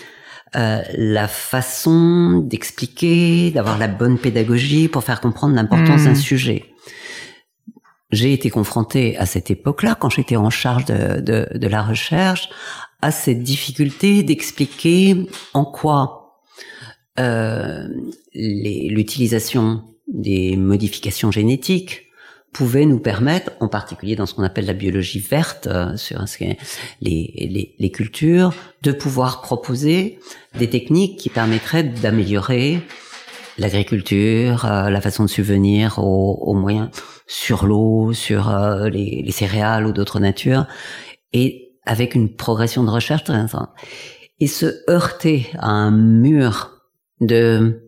[SPEAKER 2] euh, la façon d'expliquer, d'avoir la bonne pédagogie pour faire comprendre l'importance d'un hmm. sujet. J'ai été confrontée à cette époque-là, quand j'étais en charge de, de, de, la recherche, à cette difficulté d'expliquer en quoi euh, l'utilisation des modifications génétiques pouvait nous permettre, en particulier dans ce qu'on appelle la biologie verte, euh, sur les, cultures, de pouvoir proposer des techniques qui permettraient d'améliorer l'agriculture, euh, la façon de subvenir aux, moyens sur l'eau, sur euh, les, les, céréales ou d'autres natures, et avec une progression de recherche très. Et se heurter à un mur de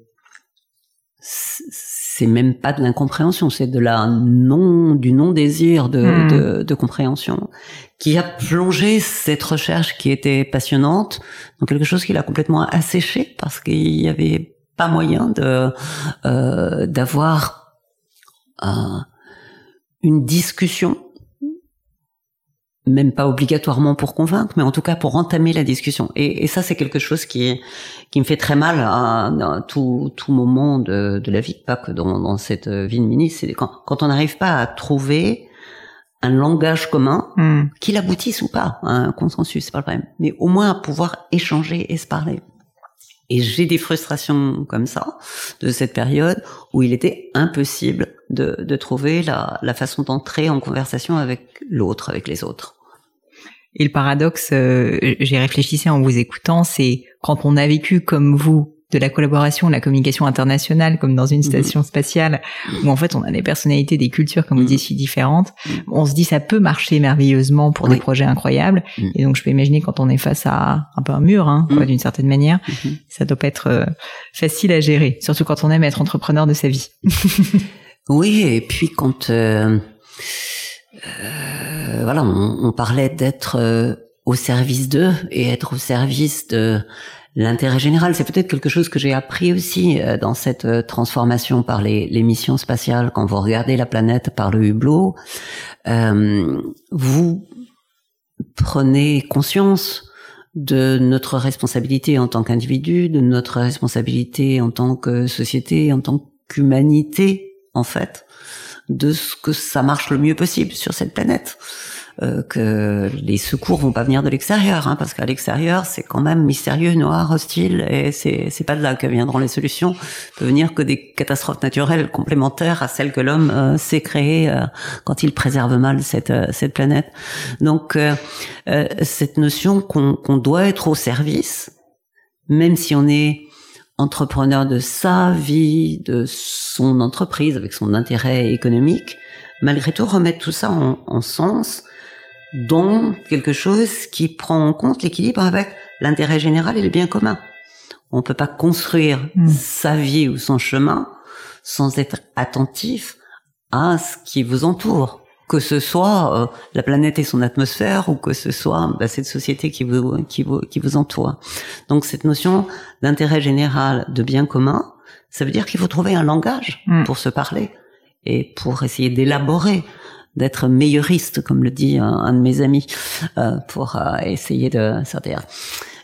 [SPEAKER 2] c'est même pas de l'incompréhension, c'est de la non, du non-désir de, hmm. de, de, compréhension qui a plongé cette recherche qui était passionnante dans quelque chose qui l'a complètement asséché parce qu'il y avait pas moyen de euh, d'avoir euh, une discussion même pas obligatoirement pour convaincre, mais en tout cas pour entamer la discussion. Et, et ça, c'est quelque chose qui qui me fait très mal à, tout, tout moment de, de, la vie, pas que dans, dans cette vie de ministre. C'est quand, quand on n'arrive pas à trouver un langage commun, hmm. qu'il aboutisse ou pas, un consensus, c'est pas le problème, mais au moins à pouvoir échanger et se parler. Et j'ai des frustrations comme ça de cette période où il était impossible de, de trouver la, la façon d'entrer en conversation avec l'autre, avec les autres.
[SPEAKER 1] Et le paradoxe, euh, j'ai réfléchi en vous écoutant, c'est quand on a vécu comme vous de la collaboration, la communication internationale, comme dans une mhm. station spatiale, où en fait on a des personnalités, des cultures, comme vous mhm. dites, si différentes, mhm. on se dit ça peut marcher merveilleusement pour des projets incroyables. Et donc je peux imaginer quand on est face à un peu un mur, hein, d'une certaine manière, ça doit pas être euh, facile à gérer, surtout quand on aime être entrepreneur de sa vie.
[SPEAKER 2] oui, et puis quand euh, euh, voilà, on, parlait d'être euh, au service d'eux et être au service de l'intérêt général. C'est peut-être quelque chose que j'ai appris aussi euh, dans cette transformation par les, missions spatiales. Quand vous regardez la planète par le hublot, vous prenez conscience de notre responsabilité en tant qu'individu, de notre responsabilité en tant que société, en tant qu'humanité, en fait de ce que ça marche le mieux possible sur cette planète. Euh, que les secours vont pas venir de l'extérieur, hein, parce qu'à l'extérieur c'est quand même mystérieux, noir, hostile, et c'est c'est pas de là que viendront les solutions. peut venir que des catastrophes naturelles complémentaires à celles que l'homme euh, s'est créées euh, quand il préserve mal cette euh, cette planète. Donc cette notion qu'on qu'on doit être au service, même si on est entrepreneur de sa vie, de son entreprise, avec son intérêt économique, malgré tout remettre tout ça en, sens dans quelque chose qui prend en compte l'équilibre avec l'intérêt général et le bien commun. On peut pas construire hmm. sa vie ou son chemin sans être attentif à ce qui vous entoure que ce soit euh, la planète et son atmosphère ou que ce soit bah, cette société qui vous, qui vous, qui vous entoure. Donc cette notion d'intérêt général, de bien commun, ça veut dire qu'il faut trouver un langage mm. pour se parler et pour essayer d'élaborer d'être meilleuriste, comme le dit un, de mes amis, euh, pour euh, essayer de sortir.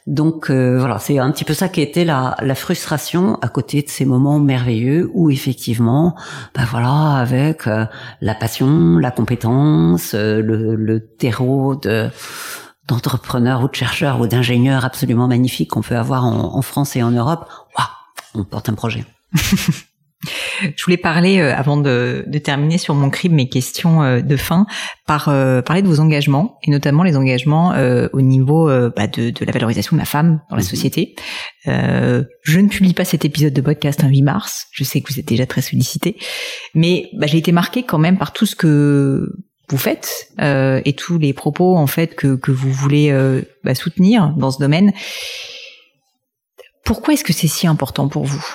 [SPEAKER 2] Donc euh, voilà, c'est un petit peu ça qui était la, la frustration à côté de ces moments merveilleux où effectivement, ben voilà, avec euh, la passion, la compétence, euh, le, le, terreau de d'entrepreneurs ou de chercheurs ou d'ingénieurs absolument magnifiques qu'on peut avoir en, en, France et en Europe, waouh, on porte un projet.
[SPEAKER 1] Je voulais parler, euh, avant de, de, terminer sur mon crime, mes questions euh, de fin, par euh, parler de vos engagements, et notamment les engagements au niveau bah, de, de, la valorisation de la femme dans la mhm. société. je ne publie pas cet épisode de podcast un 8 mars, je sais que vous êtes déjà très sollicité, mais bah, j'ai été marquée quand même par tout ce que vous faites et tous les propos en fait que, que vous voulez bah, soutenir dans ce domaine. Pourquoi est-ce que c'est si important pour vous?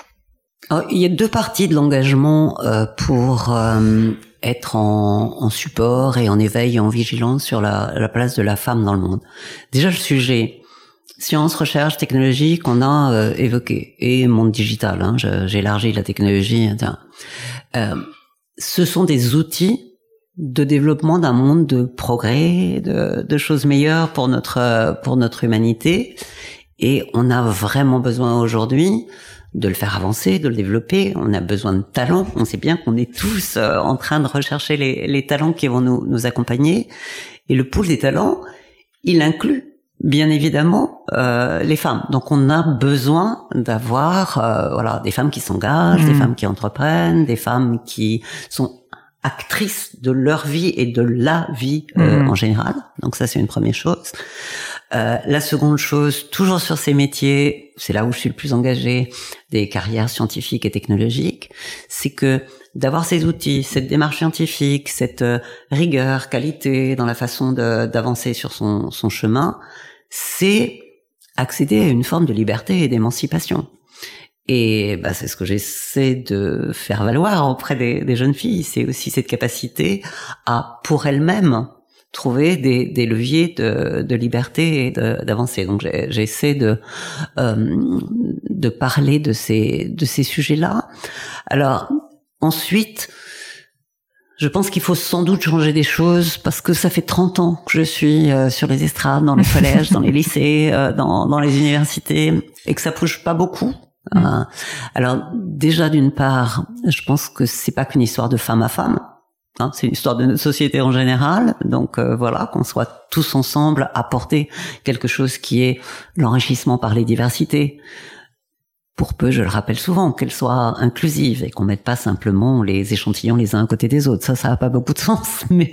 [SPEAKER 2] Il y a deux parties de l'engagement euh, pour euh, être en, support et en éveil et en vigilance sur la, la, place de la femme dans le monde. Déjà le sujet science, recherche, technologie qu'on a euh, évoqué et monde digital. Hein, J'élargis la technologie. Ce sont des outils de développement d'un monde de progrès, de, de, choses meilleures pour notre pour notre humanité. Et on a vraiment besoin aujourd'hui de le faire avancer, de le développer. On a besoin de talents. On sait bien qu'on est tous euh, en train de rechercher les, les talents qui vont nous, nous, accompagner. Et le pool des talents, il inclut bien évidemment euh, les femmes. Donc on a besoin d'avoir euh, voilà des femmes qui s'engagent, des mmh. femmes qui entreprennent, des femmes qui sont actrices de leur vie et de la vie euh, mmh. en général. Donc ça c'est une première chose. Euh, la seconde chose, toujours sur ces métiers, c'est là où je suis le plus engagé, des carrières scientifiques et technologiques, c'est que d'avoir ces outils, cette démarche scientifique, cette euh, rigueur, qualité dans la façon d'avancer sur son, chemin, c'est accéder à une forme de liberté et d'émancipation. Et bah, c'est ce que j'essaie de faire valoir auprès des, des jeunes filles. C'est aussi cette capacité à, pour elles-mêmes, trouver des, des leviers de, de liberté et d'avancer. Donc j'essaie de euh, de parler de ces de ces sujets-là. Alors ensuite, je pense qu'il faut sans doute changer des choses parce que ça fait 30 ans que je suis euh, sur les estrades, dans les collèges, dans les lycées, euh, dans, dans les universités et que ça bouge pas beaucoup. Mmh. alors déjà d'une part, je pense que c'est pas qu'une histoire de femme à femme. Hein, c'est une histoire de notre société en général, donc euh, voilà, qu'on soit tous ensemble à porter quelque chose qui est l'enrichissement par les diversités. Pour peu, je le rappelle souvent, qu'elle soit inclusive et qu'on mette pas simplement les échantillons les uns à côté des autres. Ça, ça n'a pas beaucoup de sens, mais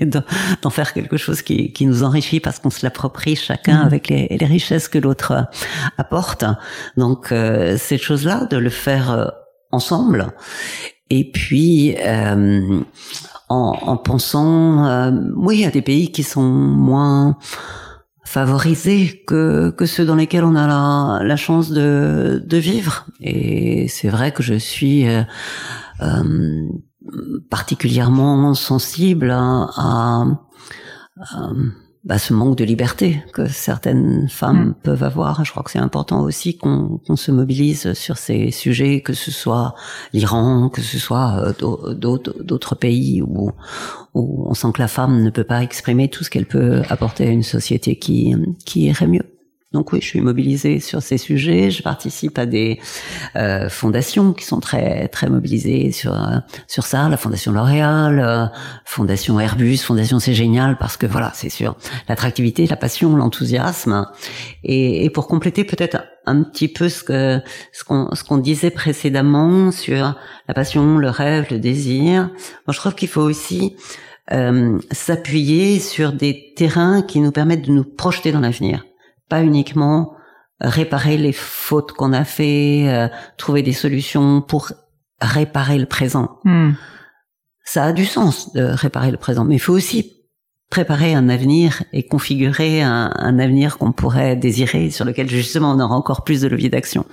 [SPEAKER 2] d'en faire quelque chose qui, qui nous enrichit parce qu'on se l'approprie chacun mmh. avec les, les, richesses que l'autre apporte. Donc, euh, cette chose-là, de le faire euh, ensemble. Et puis, euh, en, en pensant, euh, oui, à des pays qui sont moins favorisés que, que ceux dans lesquels on a la, la chance de, de vivre. Et c'est vrai que je suis euh, euh particulièrement sensible à, à, à bah, ce manque de liberté que certaines femmes mm. peuvent avoir. Je crois que c'est important aussi qu'on se mobilise sur ces sujets, que ce soit l'Iran, que ce soit euh, d'autres pays où, où on sent que la femme ne peut pas exprimer tout ce qu'elle peut apporter à une société qui, qui irait mieux. Donc oui, je suis mobilisée sur ces sujets. Je participe à des euh, fondations qui sont très très mobilisées sur euh, sur ça. La Fondation L'Oréal, euh, Fondation Airbus, Fondation C'est génial parce que voilà, c'est sûr l'attractivité, la passion, l'enthousiasme. Et, et, pour compléter peut-être un petit peu ce que ce qu'on ce qu'on disait précédemment sur la passion, le rêve, le désir. Moi, je trouve qu'il faut aussi euh, s'appuyer sur des terrains qui nous permettent de nous projeter dans l'avenir pas uniquement réparer les fautes qu'on a fait, euh, trouver des solutions pour réparer le présent. Hmm. Ça a du sens de réparer le présent, mais il faut aussi préparer un avenir et configurer un, avenir qu'on pourrait désirer, sur lequel justement on aura encore plus de levier d'action.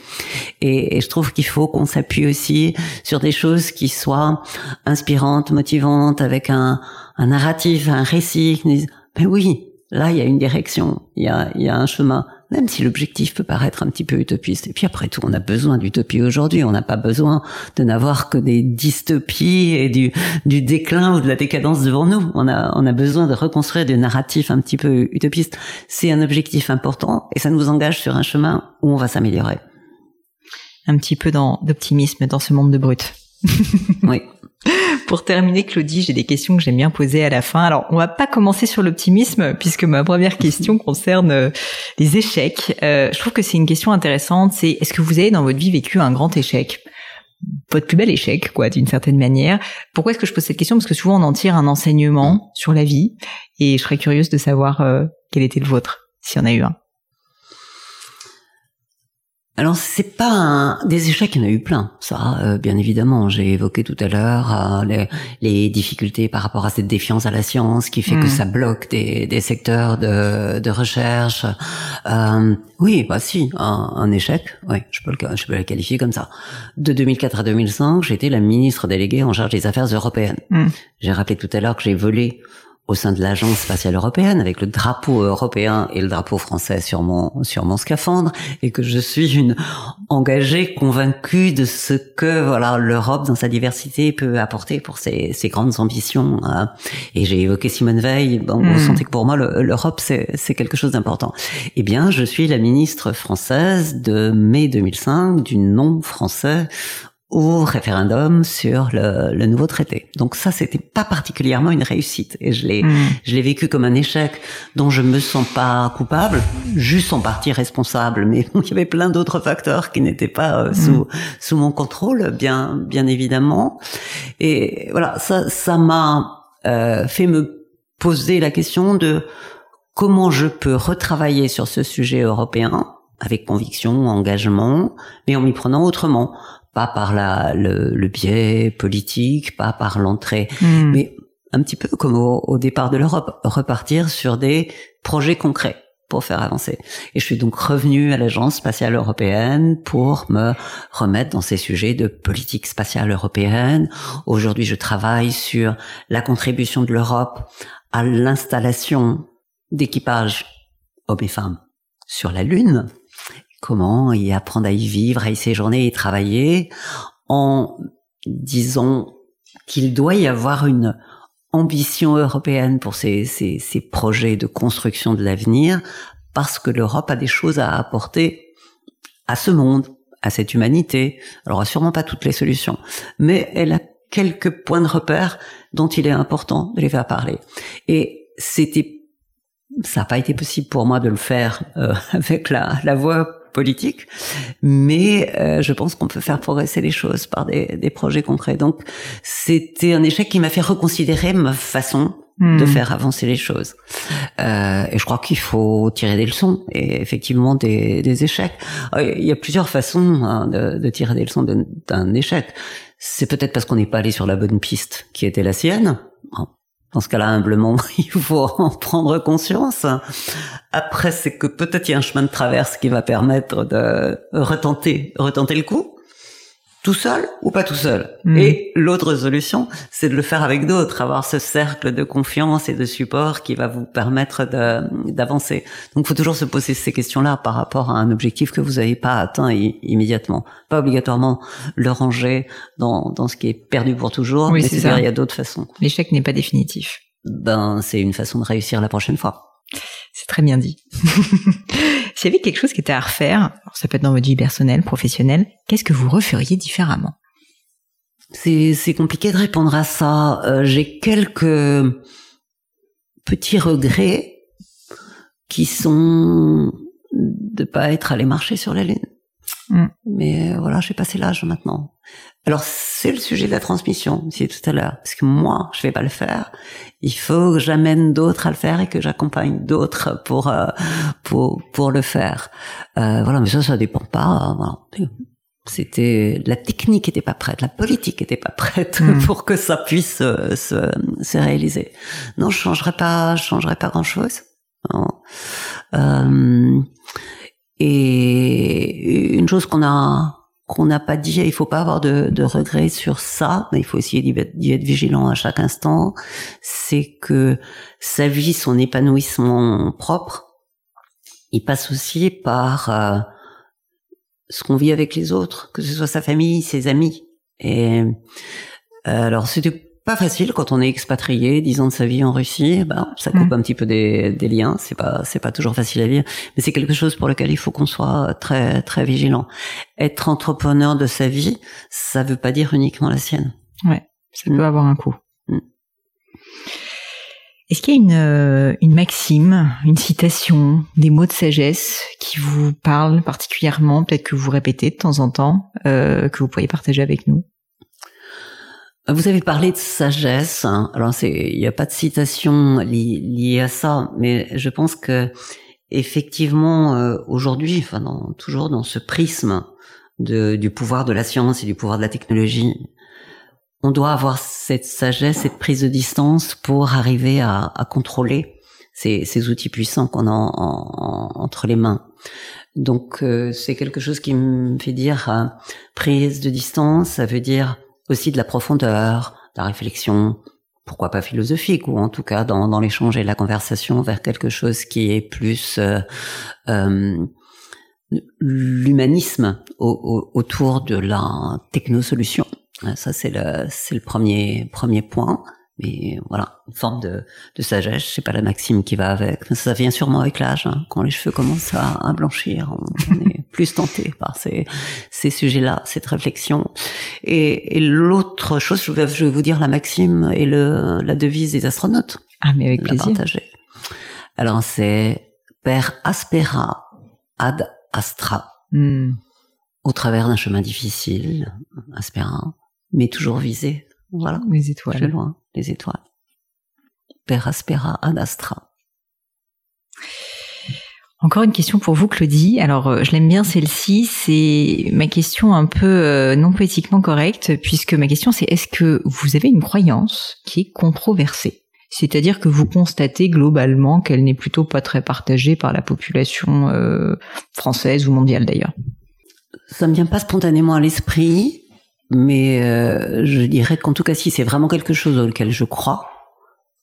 [SPEAKER 2] Et, je trouve qu'il faut qu'on s'appuie aussi sur des choses qui soient inspirantes, motivantes, avec un, un narratif, un récit. Mais oui, Là, il y a une direction, il y a, il y a un chemin, même si l'objectif peut paraître un petit peu utopiste. Et puis après tout, on a besoin d'utopie aujourd'hui. On n'a pas besoin de n'avoir que des dystopies et du, du déclin ou de la décadence devant nous. On a, on a besoin de reconstruire des narratifs un petit peu utopistes. C'est un objectif important et ça nous engage sur un chemin où on va s'améliorer.
[SPEAKER 1] Un petit peu d'optimisme dans ce monde de brut.
[SPEAKER 2] oui.
[SPEAKER 1] Pour terminer, Claudie, j'ai des questions que j'aime bien poser à la fin. Alors, on va pas commencer sur l'optimisme, puisque ma première question concerne euh, les échecs. Euh, je trouve que c'est une question intéressante. C'est est-ce que vous avez dans votre vie vécu un grand échec? Votre plus bel échec, quoi, d'une certaine manière. Pourquoi est-ce que je pose cette question? Parce que souvent on en tire un enseignement sur la vie, et je serais curieuse de savoir euh, quel était le vôtre, s'il y en a eu un.
[SPEAKER 2] Alors c'est pas un... des échecs, il y en a eu plein. Ça, euh, bien évidemment, j'ai évoqué tout à l'heure euh, les, les, difficultés par rapport à cette défiance à la science qui fait que mm. ça bloque des, des secteurs de, de recherche. Euh, oui, bah si, un, un échec. Oui, je peux le, je peux le qualifier comme ça. De 2004 à 2005, j'étais la ministre déléguée en charge des affaires européennes. Mm. J'ai rappelé tout à l'heure que j'ai volé au sein de l'agence spatiale européenne avec le drapeau européen et le drapeau français sur mon sur mon scaphandre et que je suis une engagée convaincue de ce que voilà l'Europe dans sa diversité peut apporter pour ses, ses grandes ambitions hein. et j'ai évoqué Simone Veil bon vous hmm. sentez que pour moi l'Europe c'est c'est quelque chose d'important eh bien je suis la ministre française de mai 2005 du non français au référendum sur le, le, nouveau traité. Donc ça, c'était pas particulièrement une réussite, et je l'ai, hmm. je l'ai vécu comme un échec dont je me sens pas coupable, juste en partie responsable, mais il y avait plein d'autres facteurs qui n'étaient pas euh, hmm. sous sous mon contrôle, bien bien évidemment. Et voilà, ça ça m'a euh, fait me poser la question de comment je peux retravailler sur ce sujet européen avec conviction, engagement, mais en m'y prenant autrement pas par la, le, biais politique, pas par l'entrée, hmm. mais un petit peu comme au, départ de l'Europe, repartir sur des projets concrets pour faire avancer. Et je suis donc revenu à l'Agence spatiale européenne pour me remettre dans ces sujets de politique spatiale européenne. Aujourd'hui, je travaille sur la contribution de l'Europe à l'installation d'équipages hommes et femmes sur la Lune comment y apprendre à y vivre, à y séjourner et travailler, en disant qu'il doit y avoir une ambition européenne pour ces, ces, projets de construction de l'avenir, parce que l'Europe a des choses à apporter à ce monde, à cette humanité. Alors, elle sûrement pas toutes les solutions, mais elle a quelques points de repère dont il est important de les faire parler. Et c'était, ça n'a pas été possible pour moi de le faire euh, avec la, la voix politique, mais euh, je pense qu'on peut faire progresser les choses par des, des projets concrets. Donc c'était un échec qui m'a fait reconsidérer ma façon de hmm. faire avancer les choses. Euh, et je crois qu'il faut tirer des leçons et effectivement des, des échecs. Euh, il y a plusieurs façons hein, de, de, tirer des leçons d'un échec. C'est peut-être parce qu'on n'est pas allé sur la bonne piste qui était la sienne. Dans ce cas-là, humblement, il faut en prendre conscience. Après, c'est que peut-être il y a un chemin de traverse qui va permettre de retenter, retenter le coup tout seul ou pas tout seul. Hmm. Et l'autre solution, c'est de le faire avec d'autres, avoir ce cercle de confiance et de support qui va vous permettre d'avancer. Donc, il faut toujours se poser ces questions-là par rapport à un objectif que vous n'avez pas atteint immédiatement. Pas obligatoirement le ranger dans, dans ce qui est perdu pour toujours,
[SPEAKER 1] oui, mais c'est
[SPEAKER 2] il y a d'autres façons.
[SPEAKER 1] L'échec n'est pas définitif.
[SPEAKER 2] Ben, c'est une façon de réussir la prochaine fois.
[SPEAKER 1] C'est très bien dit. S'il y avait quelque chose qui était à refaire, ça peut être dans votre vie personnelle, professionnelle, qu'est-ce que vous referiez différemment?
[SPEAKER 2] C'est compliqué de répondre à ça. Euh, j'ai quelques petits regrets qui sont de pas être allé marcher sur la lune. Mm. Mais euh, voilà, j'ai passé l'âge maintenant. Alors c'est le sujet de la transmission, c'est tout à l'heure, parce que moi je vais pas le faire. Il faut que j'amène d'autres à le faire et que j'accompagne d'autres pour euh, pour pour le faire. Euh, voilà, mais ça ça dépend pas. Voilà. C'était la technique était pas prête, la politique était pas prête mm. pour que ça puisse se, se, réaliser. Non, je changerais pas, je changerais pas grand chose. Euh, et une chose qu'on a qu'on n'a pas dit, il faut pas avoir de, de regrets sur ça, mais il faut essayer d'y être, vigilant à chaque instant, c'est que sa vie, son épanouissement propre, il passe aussi par euh, ce qu'on vit avec les autres, que ce soit sa famille, ses amis. Et euh, alors c'était pas facile quand on est expatrié, dix ans de sa vie en Russie, ben, ça coupe mm. un petit peu des, des liens, c'est pas c'est pas toujours facile à vivre, mais c'est quelque chose pour lequel il faut qu'on soit très très vigilant. Être entrepreneur de sa vie, ça veut pas dire uniquement la sienne.
[SPEAKER 1] Ouais, ça peut avoir un coût. Mm. Est-ce qu'il y a une, euh, une maxime, une citation, des mots de sagesse qui vous parlent particulièrement, peut-être que vous répétez de temps en temps, euh, que vous pourriez partager avec nous?
[SPEAKER 2] Vous avez parlé de sagesse. Hein. Alors, il n'y a pas de citation liée à ça, mais je pense que effectivement, euh, aujourd'hui, enfin, dans, toujours dans ce prisme de, du pouvoir de la science et du pouvoir de la technologie, on doit avoir cette sagesse, cette prise de distance pour arriver à, à contrôler ces, ces, outils puissants qu'on a en, entre les mains. Donc, euh, c'est quelque chose qui me fait dire euh, prise de distance, ça veut dire aussi de la profondeur, de la réflexion, pourquoi pas philosophique, ou en tout cas dans, dans l'échange et la conversation vers quelque chose qui est plus euh, euh, l'humanisme autour de la technosolution. Ça c'est le c'est le premier premier point. Mais voilà, une forme de, de sagesse, c'est pas la maxime qui va avec. Ça vient sûrement avec l'âge. Hein. Quand les cheveux commencent à, à blanchir, on, est plus tenté par ces, ces sujets-là, cette réflexion. Et, et l'autre chose, je vais, je vais, vous dire la maxime et le, la devise des astronautes.
[SPEAKER 1] Ah, mais avec plaisir.
[SPEAKER 2] Partager. Alors c'est per aspera ad astra. Hmm. Au travers d'un chemin difficile, aspera, mais toujours visé. Voilà.
[SPEAKER 1] Les étoiles.
[SPEAKER 2] Plus loin les étoiles. Per aspera ad astra.
[SPEAKER 1] Encore une question pour vous, Claudie. Alors, euh, je l'aime bien celle-ci. C'est ma question un peu euh, non poétiquement correcte, puisque ma question c'est est-ce que vous avez une croyance qui est controversée? C'est-à-dire que vous constatez globalement qu'elle n'est plutôt pas très partagée par la population euh, française ou mondiale d'ailleurs?
[SPEAKER 2] Ça me vient pas spontanément à l'esprit. Mais euh, je dirais qu'en tout cas, si c'est vraiment quelque chose auquel je crois,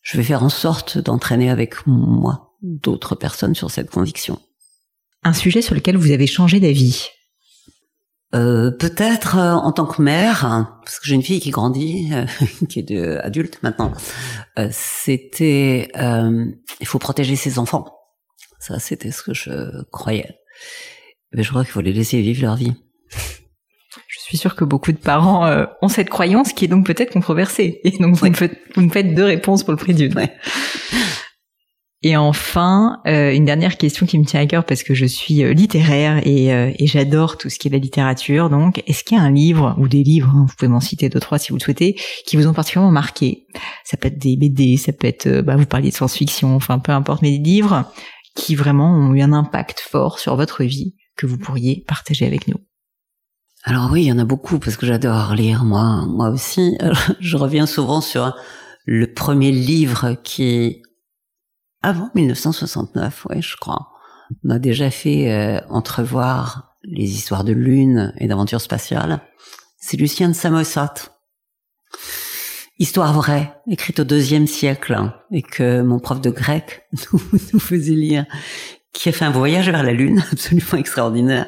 [SPEAKER 2] je vais faire en sorte d'entraîner avec moi d'autres personnes sur cette conviction.
[SPEAKER 1] Un sujet sur lequel vous avez changé d'avis?
[SPEAKER 2] Euh, Peut-être euh, en tant que mère, hein, parce que j'ai une fille qui grandit, euh, qui est de, adulte maintenant. C'était, il faut protéger ses enfants. Ça, c'était ce que je croyais. Mais je crois qu'il faut les laisser vivre leur vie
[SPEAKER 1] suis sûre que beaucoup de parents euh, ont cette croyance qui est donc peut-être controversée. Et donc vous, me faites, vous me faites deux réponses pour le prix d'une. Et enfin, euh, une dernière question qui me tient à cœur parce que je suis euh, littéraire et, et j'adore tout ce qui est la littérature. Donc, est-ce qu'il y a un livre ou des livres, hein, vous pouvez m'en citer deux trois si vous le souhaitez, qui vous ont particulièrement marqué? Ça peut être des BD, ça peut être, bah, vous parliez de science-fiction, enfin peu importe, mais des livres qui vraiment ont eu un impact fort sur votre vie que vous pourriez partager avec nous.
[SPEAKER 2] Alors oui, il y en a beaucoup parce que j'adore lire moi, moi aussi. je reviens souvent sur le premier livre qui, avant 1969, ouais, je crois, m'a déjà fait euh, entrevoir les histoires de lune et d'aventures spatiales. C'est Lucien de Samosat. Histoire vraie, écrite au deuxième siècle, et que mon prof de grec nous faisait lire qui a fait un voyage vers la Lune absolument extraordinaire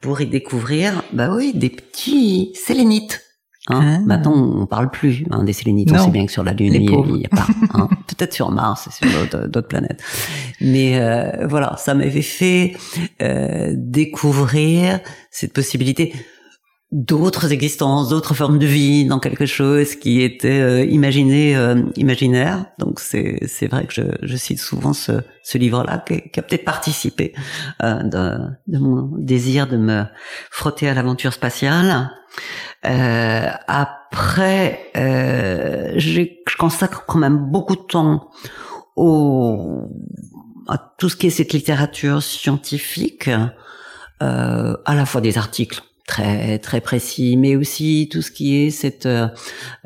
[SPEAKER 2] pour y découvrir, bah oui, des petits sélénites. Hein. Ah. Maintenant, on parle plus hein, des sélénites. On sait bien que sur la Lune, il n'y a, pas. Hein. Peut-être sur Mars et sur d'autres planètes. Mais euh, voilà, ça m'avait fait euh, découvrir cette possibilité d'autres existences, d'autres formes de vie dans quelque chose qui était euh, imaginé, euh, imaginaire. Donc c'est c'est vrai que je, je cite souvent ce, ce livre-là qui, qui, a peut-être participé euh, de, de, mon désir de me frotter à l'aventure spatiale. Euh, après, euh, je consacre quand même beaucoup de temps au à tout ce qui est cette littérature scientifique, euh, à la fois des articles très très précis, mais aussi tout ce qui est cette euh,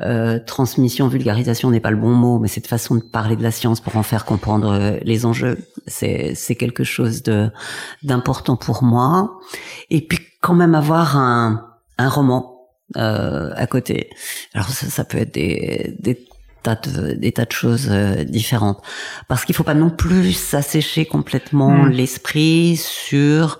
[SPEAKER 2] euh, transmission, vulgarisation n'est pas le bon mot, mais cette façon de parler de la science pour en faire comprendre euh, les enjeux, c'est c'est quelque chose de d'important pour moi. Et puis quand même avoir un un roman euh, à côté. Alors ça, ça peut être des, des tas de, des tas de choses euh, différentes. Parce qu'il faut pas non plus s'assécher complètement
[SPEAKER 1] Mm.
[SPEAKER 2] l'esprit sur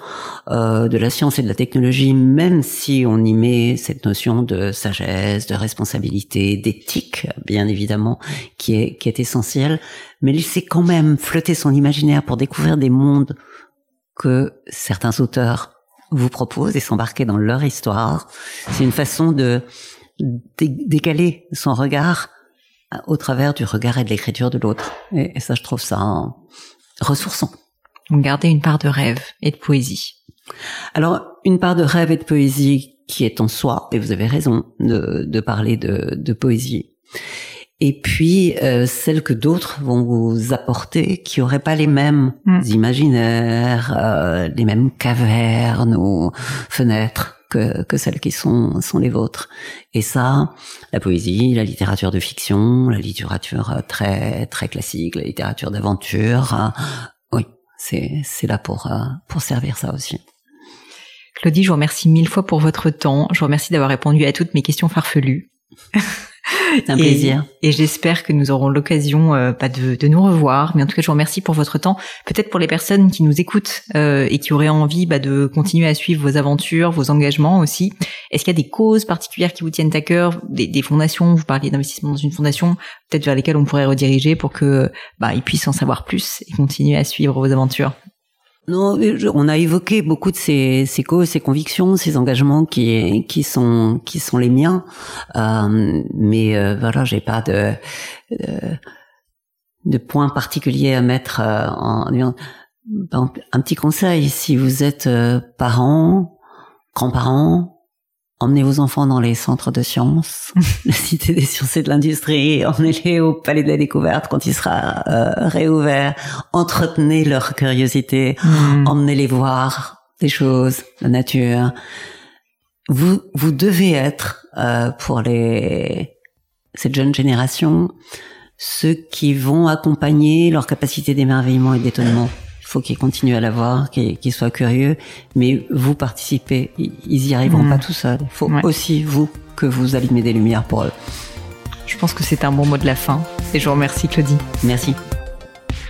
[SPEAKER 2] euh, de la science et de la technologie, même si on y met cette notion de sagesse, de responsabilité, d'éthique, bien évidemment, qui est, qui est essentielle. Mais laisser quand même flotter son imaginaire pour découvrir des mondes que certains auteurs vous proposent et s'embarquer dans leur histoire. C'est une façon de dé- décaler son regard au travers du regard et de l'écriture de l'autre. Et, et ça, je trouve ça euh, ressourçant.
[SPEAKER 1] Donc garder une part de rêve et de poésie.
[SPEAKER 2] Alors, une part de rêve et de poésie qui est en soi, et vous avez raison de, de parler de, de poésie. Et puis, euh, celle que d'autres vont vous apporter, qui n'auraient pas les mêmes
[SPEAKER 1] Mm.
[SPEAKER 2] imaginaires, euh, les mêmes cavernes ou fenêtres que, celles qui sont, sont les vôtres. Et ça, la poésie, la littérature de fiction, la littérature euh, très, très classique, la littérature d'aventure, euh, oui, c'est, c'est là pour, euh, pour servir ça aussi.
[SPEAKER 1] Claudie, je vous remercie mille fois pour votre temps. Je vous remercie d'avoir répondu à toutes mes questions farfelues.
[SPEAKER 2] C'est un plaisir.
[SPEAKER 1] Et j'espère que nous aurons l'occasion, euh, pas de, de nous revoir, mais en tout cas, je vous remercie pour votre temps. Peut-être pour les personnes qui nous écoutent euh, et qui auraient envie bah, de continuer à suivre vos aventures, vos engagements aussi. Est-ce qu'il y a des causes particulières qui vous tiennent à cœur, des, des fondations? Vous parliez d'investissement dans une fondation, peut-être vers lesquelles on pourrait rediriger pour que bah, ils puissent en savoir plus et continuer à suivre vos aventures.
[SPEAKER 2] Non, on a évoqué beaucoup de ces, ces causes, ces convictions, ces engagements qui qui sont qui sont les miens. Euh, mais euh, voilà, j'ai pas de, de de points particuliers à mettre euh, en exemple, un petit conseil si vous êtes euh, parents, grands-parents, emmenez vos enfants dans les centres de sciences, la Cité des sciences et de l'industrie, emmenez-les au Palais de la Découverte quand il sera euh, réouvert, entretenez leur curiosité, emmenez-les voir des choses, la nature. Vous, vous devez être, euh, pour les, cette jeune génération, ceux qui vont accompagner leur capacité d'émerveillement et d'étonnement. Faut qu'ils continuent à l'avoir, qu'ils soient curieux, mais vous participez. Ils y arriveront
[SPEAKER 1] Mhm.
[SPEAKER 2] pas tout seuls. Il faut
[SPEAKER 1] Ouais.
[SPEAKER 2] aussi, vous, que vous allumez des lumières pour eux.
[SPEAKER 1] Je pense que c'est un bon mot de la fin. Et je vous remercie, Claudie.
[SPEAKER 2] Merci.